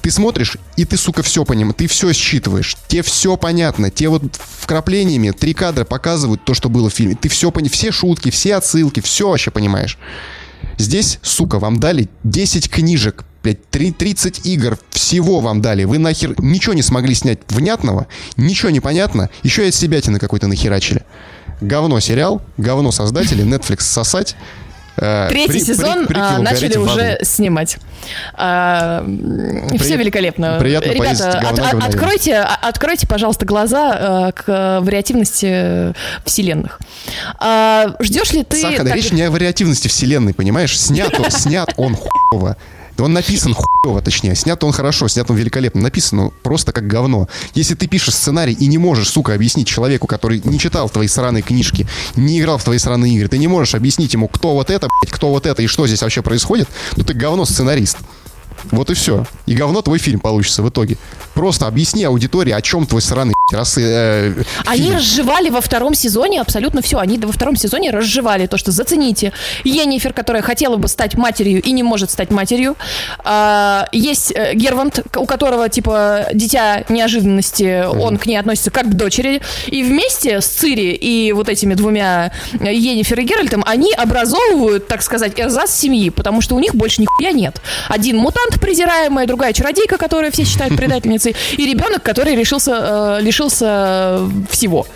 Ты смотришь, и ты, сука, все понимаешь, ты все считываешь, тебе все понятно, тебе вот вкраплениями три кадра показывают то, что было в фильме. Ты все понимаешь, все шутки, все отсылки, все вообще понимаешь. Здесь, сука, вам дали 10 книжек, блядь, 30 игр, всего вам дали. Вы нахер ничего не смогли снять внятного, ничего не понятно, еще и от себя какой-то нахерачили. Говно сериал, говно создатели, Netflix сосать. Э, Третий при, сезон при, а, начали уже снимать. А, при, все великолепно. Приятно Ребята, от, от, откройте, откройте, пожалуйста, глаза а, к вариативности вселенных. А, ждешь ли ты... Саха, так... речь не о вариативности вселенной, понимаешь? Снят снят он хуево. Он написан хуево, точнее. Снят он хорошо, снят он великолепно. Написано просто как говно. Если ты пишешь сценарий и не можешь, сука, объяснить человеку, который не читал твои сраные книжки, не играл в твои сраные игры, ты не можешь объяснить ему, кто вот это, блядь, кто вот это и что здесь вообще происходит, то ты говно сценарист. Вот и все. И говно твой фильм получится в итоге. Просто объясни аудитории, о чем твой сраный раз, э, Они разжевали во втором сезоне абсолютно все. Они во втором сезоне разжевали то, что зацените. Енифер, которая хотела бы стать матерью и не может стать матерью. А, есть э, Гервант, у которого, типа, дитя неожиданности, mm-hmm. он к ней относится как к дочери. И вместе с Цири и вот этими двумя э, Енифер и Геральтом они образовывают, так сказать, эрзас семьи, потому что у них больше нихуя нет. Один мутант презираемая, другая чародейка, которую все считают предательницей, и ребенок, который решился, э, лишился всего.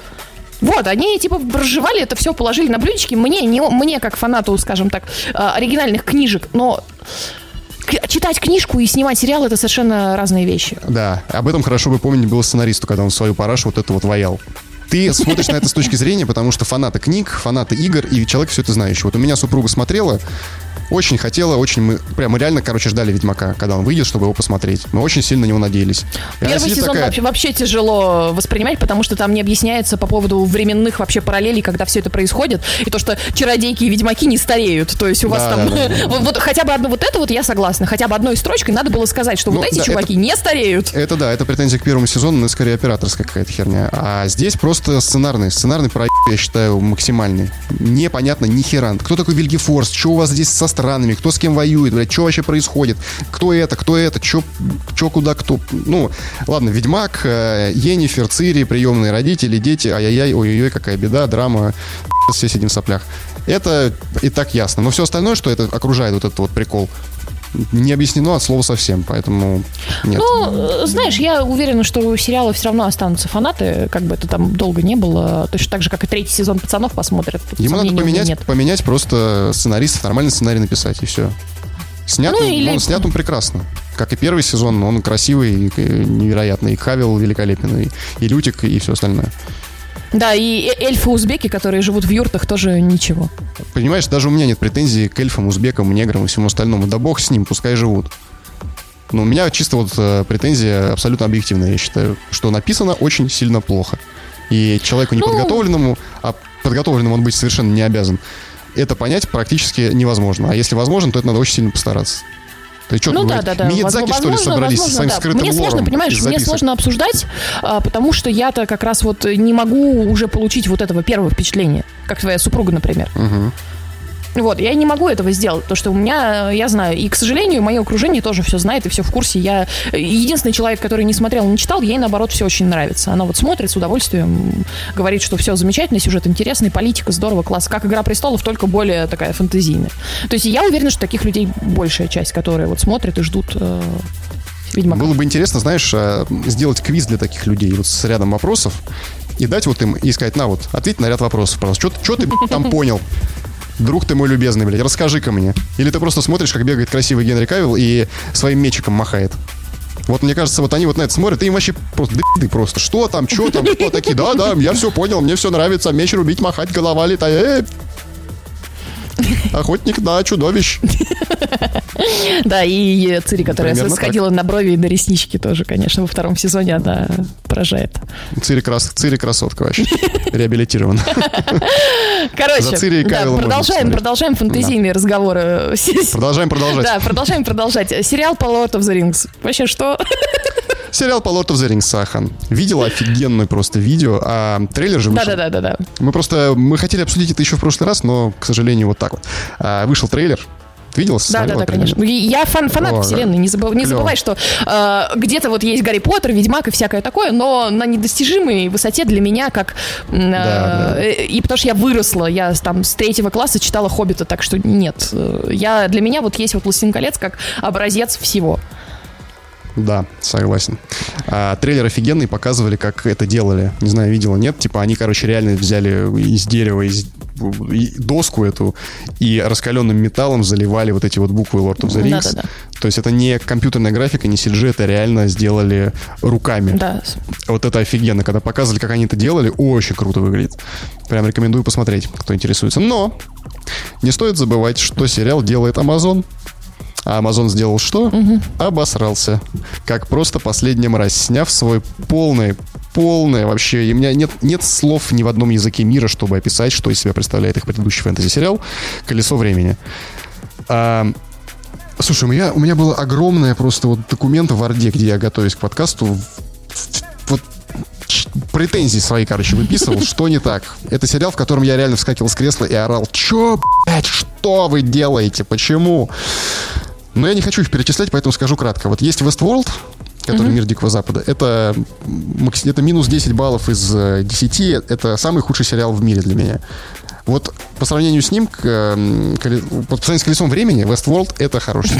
Вот, они типа разжевали это все, положили на блюдечки. Мне, не, мне как фанату, скажем так, э, оригинальных книжек, но читать книжку и снимать сериал это совершенно разные вещи. Да, об этом хорошо бы помнить было сценаристу, когда он свою парашу вот это вот ваял. Ты смотришь на это с точки зрения, потому что фанаты книг, фанаты игр и человек все это знающий. Вот у меня супруга смотрела, очень хотела, очень мы прям реально, короче, ждали Ведьмака, когда он выйдет, чтобы его посмотреть. Мы очень сильно на него надеялись. И Первый сезон такая... вообще, вообще тяжело воспринимать, потому что там не объясняется по поводу временных вообще параллелей, когда все это происходит, и то, что чародейки и ведьмаки не стареют. То есть у вас да, там... Да, да. вот, вот хотя бы одно вот это вот я согласна. Хотя бы одной строчкой надо было сказать, что ну, вот эти да, чуваки это, не стареют. Это да, это претензия к первому сезону, но скорее операторская какая-то херня. А здесь просто сценарный. Сценарный проект, я считаю, максимальный. Непонятно ни хера. Кто такой Вильгефорс? Что у вас здесь со странами? Кто с кем воюет, блядь, что вообще происходит, кто это, кто это, что куда, кто. Ну, ладно, Ведьмак, э, Енифер, Цири, приемные родители, дети, ай-яй-яй, ой-ой-ой, какая беда, драма, все сидим в соплях. Это и так ясно. Но все остальное, что это окружает вот этот вот прикол, не объяснено от слова совсем, поэтому нет. Ну, знаешь, я уверена, что у сериала все равно останутся фанаты, как бы это там долго не было, точно так же, как и третий сезон «Пацанов» посмотрят. Ему надо поменять, поменять просто сценаристов, нормальный сценарий написать, и все. Снят, ну, он, или... он снят он прекрасно. Как и первый сезон, он красивый, и невероятный. И Хавил великолепен, и, и Лютик, и все остальное. Да, и эльфы-узбеки, которые живут в юртах, тоже ничего. Понимаешь, даже у меня нет претензий к эльфам, узбекам, неграм и всему остальному. Да бог с ним, пускай живут. Но у меня чисто вот э, претензия абсолютно объективная, я считаю, что написано очень сильно плохо. И человеку неподготовленному, ну... а подготовленным он быть совершенно не обязан, это понять практически невозможно. А если возможно, то это надо очень сильно постараться. Ты что, ну да, да, да. Миядзаки, что ли, собрались возможно, своим да. скрытым Мне сложно, понимаешь, мне сложно обсуждать, а, потому что я-то как раз вот не могу уже получить вот этого первого впечатления, как твоя супруга, например. Мгм. Вот, я не могу этого сделать, потому что у меня, я знаю, и, к сожалению, мое окружение тоже все знает и все в курсе. Я единственный человек, который не смотрел, не читал, ей, наоборот, все очень нравится. Она вот смотрит с удовольствием, говорит, что все замечательно, сюжет интересный, политика здорово, класс. Как «Игра престолов», только более такая фантазийная. То есть я уверена, что таких людей большая часть, которые вот смотрят и ждут э, Ведьмака. Было бы интересно, знаешь, э, сделать квиз для таких людей вот с рядом вопросов и дать вот им и сказать, на вот, ответь на ряд вопросов, пожалуйста. Что ты б***ь, там понял? Друг ты мой любезный, блядь, расскажи-ка мне. Или ты просто смотришь, как бегает красивый Генри Кавилл и своим мечиком махает. Вот мне кажется, вот они вот на это смотрят, и им вообще просто ты просто. Что там, что там, кто такие? Да, да, я все понял, мне все нравится. Меч рубить, махать, голова летает. Охотник на чудовищ. Да, и Цири, которая сходила на брови и на реснички тоже, конечно, во втором сезоне она поражает. Цири, крас... Цири красотка вообще. Реабилитирована. Короче, да, продолжаем, продолжаем фантазийные разговоры. Продолжаем продолжать. Да, продолжаем продолжать. Сериал по Lord of the Rings. Вообще что? Сериал по Lord of the Rings, Сахан. Видела офигенное просто видео, а трейлер же вышел. Да-да-да-да. Мы просто, мы хотели обсудить это еще в прошлый раз, но, к сожалению, вот так вот. А, вышел трейлер. Ты видела? Да, да, да, конечно. Я фан, фанат О, вселенной. Не, забыв- не забывай, что э, где-то вот есть Гарри Поттер, Ведьмак и всякое такое, но на недостижимой высоте для меня, как м, э, Да, да. и потому что я выросла, я там с третьего класса читала Хоббита, так что нет, я для меня вот есть вот Властелин колец как образец всего. Да, согласен. А, трейлер офигенный, показывали, как это делали. Не знаю, видела, нет. Типа они, короче, реально взяли из дерева из, доску эту и раскаленным металлом заливали вот эти вот буквы Lord of the Rings. Да-да-да. То есть это не компьютерная графика, не CG, это реально сделали руками. Да. Вот это офигенно. Когда показывали, как они это делали, очень круто выглядит. Прям рекомендую посмотреть, кто интересуется. Но не стоит забывать, что сериал делает Amazon. А Amazon сделал что? Обосрался. Как просто последняя мразь, сняв свой полный полное вообще, и у меня нет, нет слов ни в одном языке мира, чтобы описать, что из себя представляет их предыдущий фэнтези-сериал «Колесо времени». А, слушай, у меня, у меня было огромное просто вот документ в Варде, где я готовюсь к подкасту, вот претензии свои, короче, выписывал, что не так. Это сериал, в котором я реально вскакивал с кресла и орал, чё, блядь, что вы делаете, почему? Но я не хочу их перечислять, поэтому скажу кратко. Вот есть Westworld, который мир Дикого Запада. Это, это минус 10 баллов из э, 10. Это самый худший сериал в мире для меня. Вот по сравнению с ним, к, эм, коле- по сравнению с колесом времени, Westworld это хороший.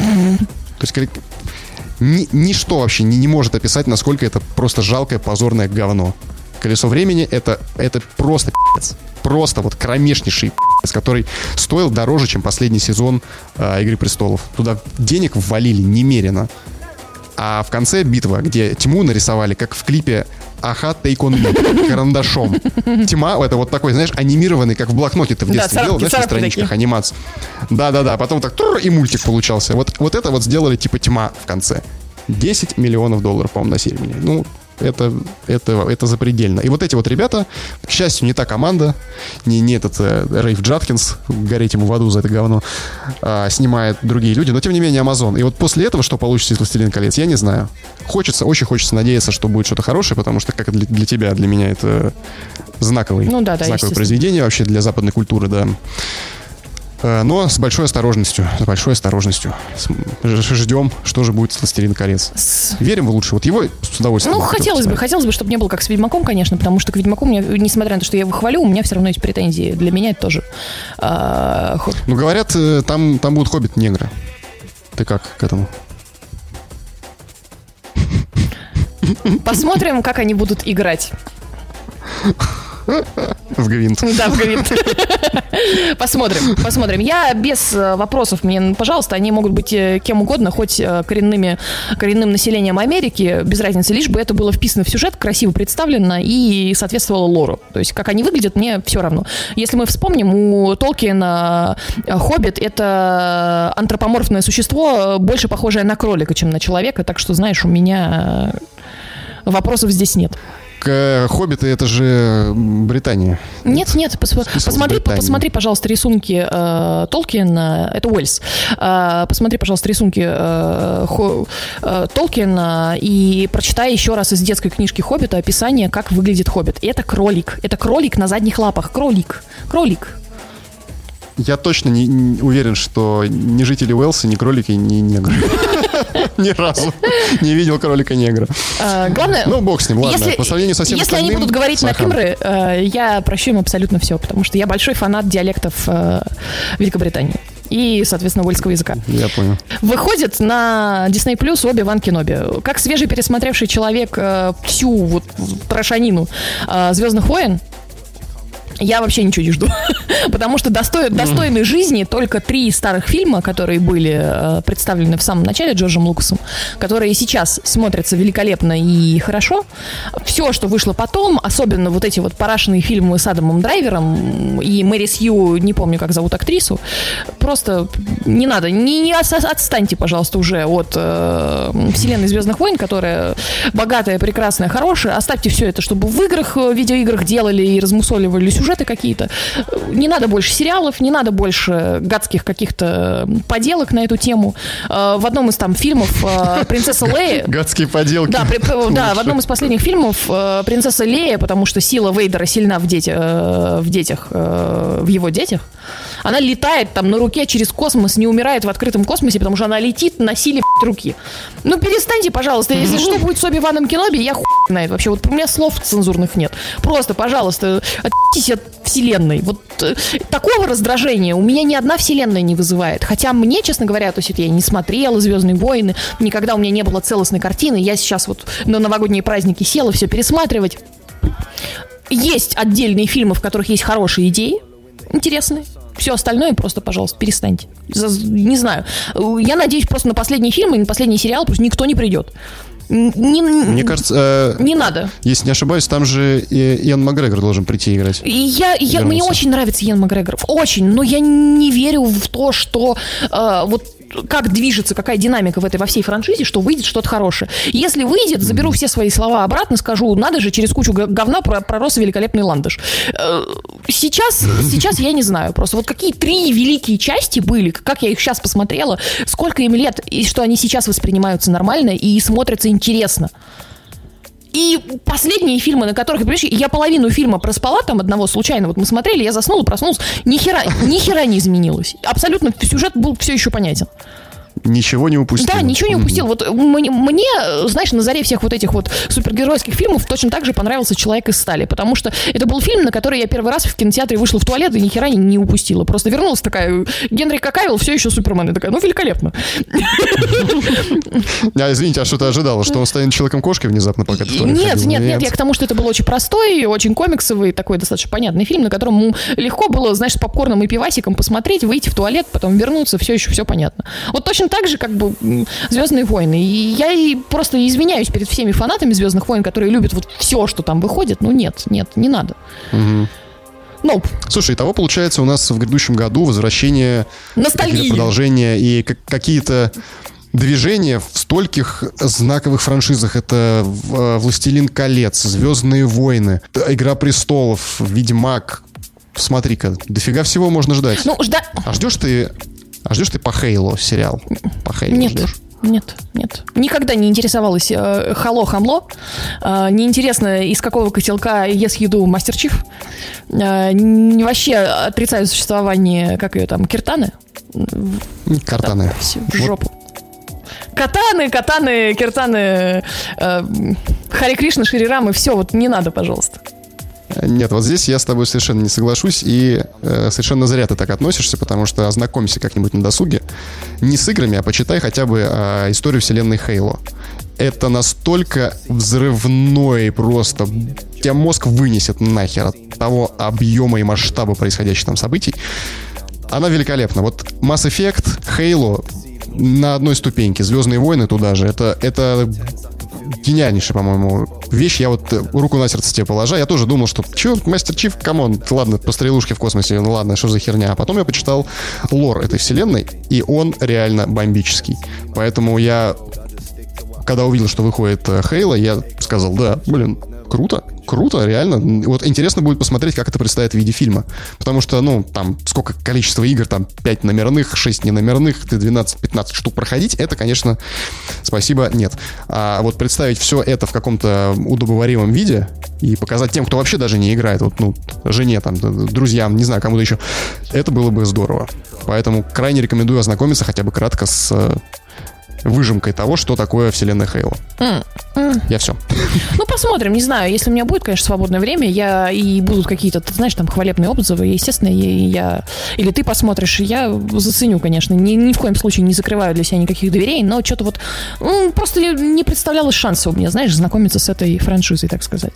То есть ни- ничто вообще не, не может описать, насколько это просто жалкое, позорное говно. Колесо времени это, это просто пи***ц. Просто вот кромешнейший пи***ц, который стоил дороже, чем последний сезон э, Игры престолов. Туда денег ввалили немерено. А в конце битва, где тьму нарисовали, как в клипе Аха Take on Me, карандашом. Тьма, это вот такой, знаешь, анимированный, как в блокноте ты в Да, детстве царапки, делал, знаешь, на страничках анимации. Да-да-да, потом так тур, и мультик получался. Вот, вот это вот сделали типа тьма в конце. 10 миллионов долларов, по-моему, на серию. Ну, это, это, это запредельно. И вот эти вот ребята, к счастью, не та команда, не, не этот э, Рейф Джаткинс, гореть ему в аду за это говно, а, снимает другие люди, но тем не менее Amazon. И вот после этого, что получится из «Властелин колец», я не знаю. Хочется, очень хочется надеяться, что будет что-то хорошее, потому что, как для, для тебя, для меня это знаковый, Ну да, да, знаковое произведение вообще для западной культуры, да. Э, Но с большой осторожностью, с большой осторожностью. Ждем, что же будет с «Властелин колец». С- Верим в лучшее. Вот его с удовольствием. Ну, хотелось бы, хотелось бы, чтобы не было как с Ведьмаком, конечно, потому что к Ведьмаку, мне, несмотря на то, что я его хвалю, у меня все равно есть претензии. Для меня это тоже ход. Ну, говорят, э, там, там будут хоббит-негры. Ты как к этому? Посмотрим, как они будут играть. В Гвинт. Да, в Гвинт. Посмотрим, посмотрим. Я без э, вопросов, мне, ну, пожалуйста, они могут быть э, кем угодно, хоть э, коренными, коренным населением Америки, без разницы, лишь бы это было вписано в сюжет, красиво представлено и соответствовало лору. То есть, как они выглядят, мне все равно. Если мы вспомним, у Толкиена э, Хоббит — это антропоморфное существо, больше похожее на кролика, чем на человека, так что, знаешь, у меня вопросов здесь нет. Э, Хоббиты это же Британия. Нет, нет, пос, посмотри, посмотри, пожалуйста, рисунки э, Толкина, это Уэльс. Э, посмотри, пожалуйста, рисунки э, Хо, э, Толкина и прочитай еще раз из детской книжки Хоббита описание, как выглядит Хоббит. И это кролик, это кролик на задних лапах, кролик, кролик. Я точно не, не уверен, что ни жители Уэлса, ни кролики, ни негры. Ни разу не видел кролика-негра. А, главное... Ну, бог с ним, ладно. По сравнению со всем Если они будут говорить на кимры, э, я прощу им абсолютно все, потому что я большой фанат диалектов э, Великобритании и, соответственно, вольского языка. Я понял. Выходит на Disney Plus обе Ван Кеноби. Как свежий пересмотревший человек э, всю вот трошанину «Звездных войн», я вообще ничего не жду. Потому что достой, достойны жизни только три старых фильма, которые были э, представлены в самом начале Джорджем Лукасом, которые сейчас смотрятся великолепно и хорошо. Все, что вышло потом, особенно вот эти вот парашенные фильмы с Адамом Драйвером и Мэри Сью, не помню, как зовут актрису, просто не надо, не, не отстаньте, пожалуйста, уже от э, вселенной Звездных войн, которая богатая, прекрасная, хорошая. Оставьте все это, чтобы в играх, в видеоиграх делали и размусоливали сюжет сюжеты какие-то. Не надо больше сериалов, не надо больше гадских каких-то поделок на эту тему. Э, в одном из там фильмов э, «Принцесса Лея...» Гадские поделки. Да, при, да, в одном из последних фильмов э, «Принцесса Лея», потому что сила Вейдера сильна в, дети, в детях, в его детях, она летает там на руке через космос, не умирает в открытом космосе, потому что она летит на силе руки. Ну, перестаньте, пожалуйста. Если что будет с Оби-Ваном Кеноби, я хуй знает. Вообще, вот у меня слов цензурных нет. Просто, пожалуйста, отъебитесь от вселенной. Вот э, такого раздражения у меня ни одна вселенная не вызывает. Хотя мне, честно говоря, то есть я не смотрела «Звездные войны», никогда у меня не было целостной картины. Я сейчас вот на новогодние праздники села все пересматривать. Есть отдельные фильмы, в которых есть хорошие идеи, интересные. Все остальное просто, пожалуйста, перестаньте. Не знаю. Я надеюсь просто на последний фильм и на последний сериал, потому что никто не придет. Не, Мне кажется... Э, не надо. Если не ошибаюсь, там же и Иэн Макгрегор должен прийти играть. Я, я, мне очень нравится Иэн Макгрегор. Очень. Но я не верю в то, что э, вот как движется, какая динамика в этой во всей франшизе, что выйдет что-то хорошее. Если выйдет, заберу все свои слова обратно, скажу, надо же, через кучу говна пророс великолепный ландыш. Э, сейчас, сейчас я не знаю. Просто вот какие три великие части были, как я их сейчас посмотрела, сколько им лет, и что они сейчас воспринимаются нормально и смотрятся интересно. И последние фильмы, на которых, понимаешь, я половину фильма проспала там одного случайно, вот мы смотрели, я заснула, проснулась, ни хера, ни хера не изменилось. Абсолютно сюжет был все еще понятен. Ничего не упустил. Да, ничего не упустил. Вот мне, знаешь, на заре всех вот этих вот супергеройских фильмов точно так же понравился «Человек из стали», потому что это был фильм, на который я первый раз в кинотеатре вышла в туалет и ни хера не упустила. Просто вернулась такая, Генри Какавил все еще Супермен. И такая, ну, великолепно. А, извините, а что ты ожидала? Что он станет Человеком-кошкой внезапно, пока ты Нет, нет, нет, я к тому, что это был очень простой, очень комиксовый, такой достаточно понятный фильм, на котором легко было, знаешь, с попкорном и пивасиком посмотреть, выйти в туалет, потом вернуться, все еще все понятно. Вот точно так же, как бы Звездные войны. И я и просто извиняюсь перед всеми фанатами Звездных войн, которые любят вот все, что там выходит. Ну нет, нет, не надо. Угу. Nope. Слушай, того получается у нас в грядущем году возвращение, продолжения и какие-то движения в стольких знаковых франшизах. Это э, «Властелин колец», «Звездные войны», «Игра престолов», «Ведьмак». Смотри-ка, дофига всего можно ждать. Ну, жда... А ждешь ты а ждешь ты по Хейлу сериал? По Хейлу Нет. ждешь? Нет, нет. Никогда не интересовалась э, Хало Хамло. Э, неинтересно, из какого котелка ест еду Мастер Чиф. Э, не, вообще отрицаю существование, как ее там, Киртаны. Картаны. Да, все, в жопу. Катаны, катаны, киртаны, э, Хари Кришна, Шрирамы, все, вот не надо, пожалуйста. Нет, вот здесь я с тобой совершенно не соглашусь, и э, совершенно зря ты так относишься, потому что ознакомься как-нибудь на досуге не с играми, а почитай хотя бы э, историю вселенной Хейло. Это настолько взрывной просто. Тебя мозг вынесет нахер от того объема и масштаба происходящих там событий. Она великолепна. Вот Mass Effect, Halo на одной ступеньке, Звездные войны туда же. Это, это гениальнейшая, по-моему, вещь. Я вот э, руку на сердце тебе положа. Я тоже думал, что чё, Мастер Чиф, come on, ладно, пострелушки в космосе, ну ладно, что за херня. А потом я почитал лор этой вселенной, и он реально бомбический. Поэтому я, когда увидел, что выходит Хейла, я сказал, да, блин, круто, круто, реально. Вот интересно будет посмотреть, как это представит в виде фильма. Потому что, ну, там, сколько количество игр, там, 5 номерных, 6 неномерных, ты 12-15 штук проходить, это, конечно, спасибо, нет. А вот представить все это в каком-то удобоваримом виде и показать тем, кто вообще даже не играет, вот, ну, жене, там, друзьям, не знаю, кому-то еще, это было бы здорово. Поэтому крайне рекомендую ознакомиться хотя бы кратко с выжимкой того, что такое вселенная Хейла. Mm. Mm. Я все. Ну, посмотрим, не знаю. Если у меня будет, конечно, свободное время, я и будут какие-то, ты знаешь, там хвалебные отзывы, естественно, я, я... Или ты посмотришь, я заценю, конечно. Ни, ни в коем случае не закрываю для себя никаких дверей, но что-то вот просто не представлялось шанса у меня, знаешь, знакомиться с этой франшизой, так сказать.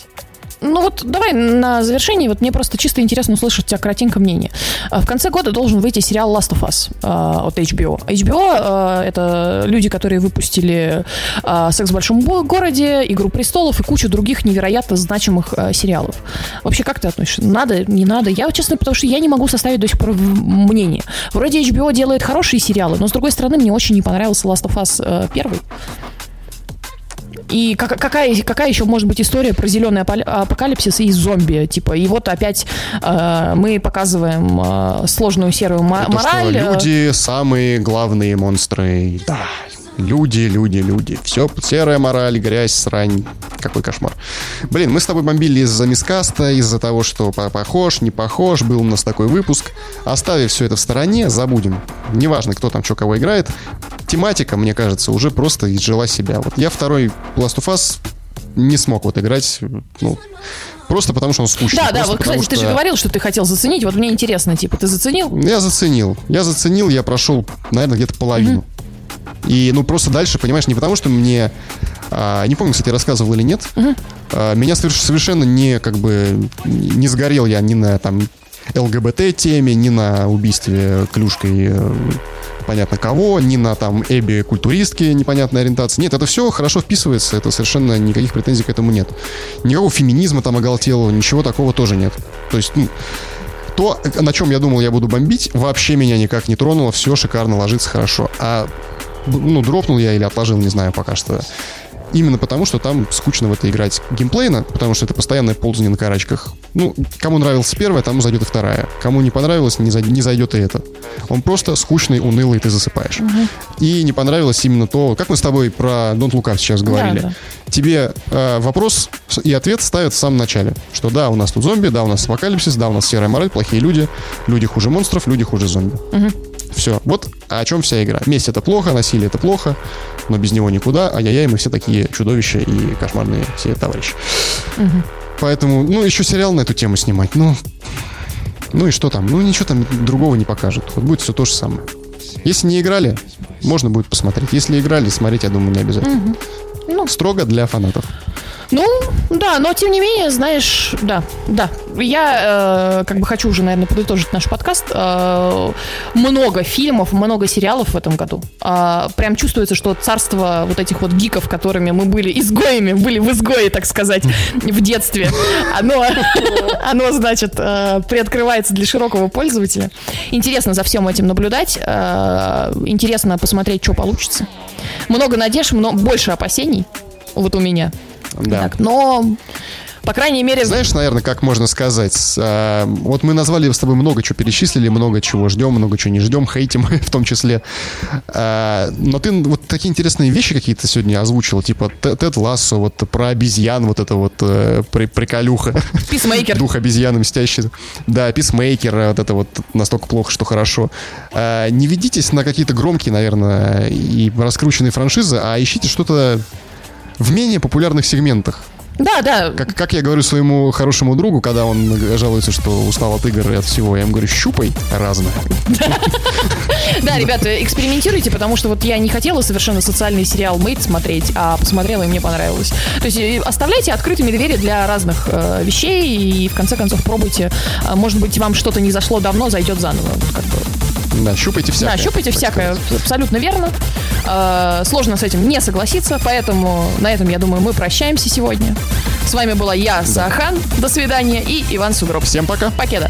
Ну вот давай на завершение, вот мне просто чисто интересно услышать у тебя кратенько мнение. А, в конце года должен выйти сериал Last of Us э, от HBO. HBO э, это люди, которые выпустили э, «Секс в большом городе», «Игру престолов» и кучу других невероятно значимых э, сериалов. Вообще, как ты относишься? Надо, не надо? Я, честно, потому что я не могу составить до сих пор мнение. Вроде HBO делает хорошие сериалы, но, с другой стороны, мне очень не понравился Last of Us э, первый. И как, какая, какая еще может быть история про зеленый апокалипсис и зомби? Типа, и вот опять э, мы показываем э, сложную серую мо- мораль. Что люди самые главные монстры. Да, Люди, люди, люди. Все, серая мораль, грязь, срань. Какой кошмар. Блин, мы с тобой бомбили из-за мискаста, из-за того, что похож, не похож. Был у нас такой выпуск. Оставив все это в стороне, забудем. Неважно, кто там что кого играет. Тематика, мне кажется, уже просто изжила себя. Вот я второй Last of Us не смог вот играть, ну, Просто потому, что он скучный. Да, да, вот, кстати, что... ты же говорил, что ты хотел заценить. Вот мне интересно, типа, ты заценил? Я заценил. Я заценил, я прошел, наверное, где-то половину. Mm-hmm. И, ну, просто дальше, понимаешь, не потому, что мне... А, не помню, кстати, рассказывал или нет. Uh-huh. А, меня совершенно не, как бы, не сгорел я ни на, там, ЛГБТ-теме, ни на убийстве клюшкой э, понятно кого, ни на там Эбби культуристки непонятной ориентации. Нет, это все хорошо вписывается, это совершенно никаких претензий к этому нет. Никакого феминизма там оголтелого, ничего такого тоже нет. То есть, ну, то, на чем я думал, я буду бомбить, вообще меня никак не тронуло, все шикарно ложится хорошо. А ну, дропнул я или отложил, не знаю пока что. Именно потому, что там скучно в это играть геймплейно, потому что это постоянное ползание на карачках. Ну, кому нравилась первая, тому зайдет и вторая. Кому не понравилось, не, зайдет, не зайдет и это. Он просто скучный, унылый, ты засыпаешь. Угу. И не понравилось именно то, как мы с тобой про Don't Look Up сейчас говорили. Да, да. Тебе э, вопрос и ответ ставят в самом начале. Что да, у нас тут зомби, да, у нас апокалипсис, да, у нас серая мораль, плохие люди, люди хуже монстров, люди хуже зомби. Угу. Все. Вот о чем вся игра. Месть это плохо, насилие это плохо, но без него никуда. Ай-яй-яй, мы все такие чудовища и кошмарные все товарищи. Угу. Поэтому, ну, еще сериал на эту тему снимать. Ну, ну и что там? Ну, ничего там другого не покажут. Вот будет все то же самое. Если не играли, можно будет посмотреть. Если играли, смотреть, я думаю, не обязательно. Угу. Ну, Строго для фанатов. Ну, да, но тем не менее, знаешь, да, да. Я э, как бы хочу уже, наверное, подытожить наш подкаст. Э, много фильмов, много сериалов в этом году. Э, прям чувствуется, что царство вот этих вот гиков, которыми мы были изгоями, были в изгое, так сказать, в детстве, оно, оно значит, э, приоткрывается для широкого пользователя. Интересно за всем этим наблюдать. Э, интересно посмотреть, что получится. Много надежд, много, больше опасений. Вот у меня. Да. Так, но по крайней мере... Знаешь, наверное, как можно сказать, а, вот мы назвали с тобой много чего перечислили, много чего ждем, много чего не ждем, хейтим в том числе. А, но ты вот такие интересные вещи какие-то сегодня озвучил, типа Тед Лассо, вот про обезьян, вот это вот э, при, приколюха. Писмейкер. Дух обезьяны мстящий. Да, писмейкер, вот это вот настолько плохо, что хорошо. А, не ведитесь на какие-то громкие, наверное, и раскрученные франшизы, а ищите что-то в менее популярных сегментах. Да, да. Как, как я говорю своему хорошему другу, когда он жалуется, что устал от игр и от всего, я ему говорю, щупай разное. Да, ребята, экспериментируйте, потому что вот я не хотела совершенно социальный сериал Мейт смотреть, а посмотрела и мне понравилось. То есть э, оставляйте открытыми двери для разных э, вещей и в конце концов пробуйте. А, может быть, вам что-то не зашло давно, зайдет заново. Как бы да, щупайте всякое. Да, щупайте всякое, абсолютно верно. Э, сложно с этим не согласиться, поэтому на этом, я думаю, мы прощаемся сегодня. С вами была я, Сахан. До свидания. И Иван Сугроб. Всем пока. Покеда.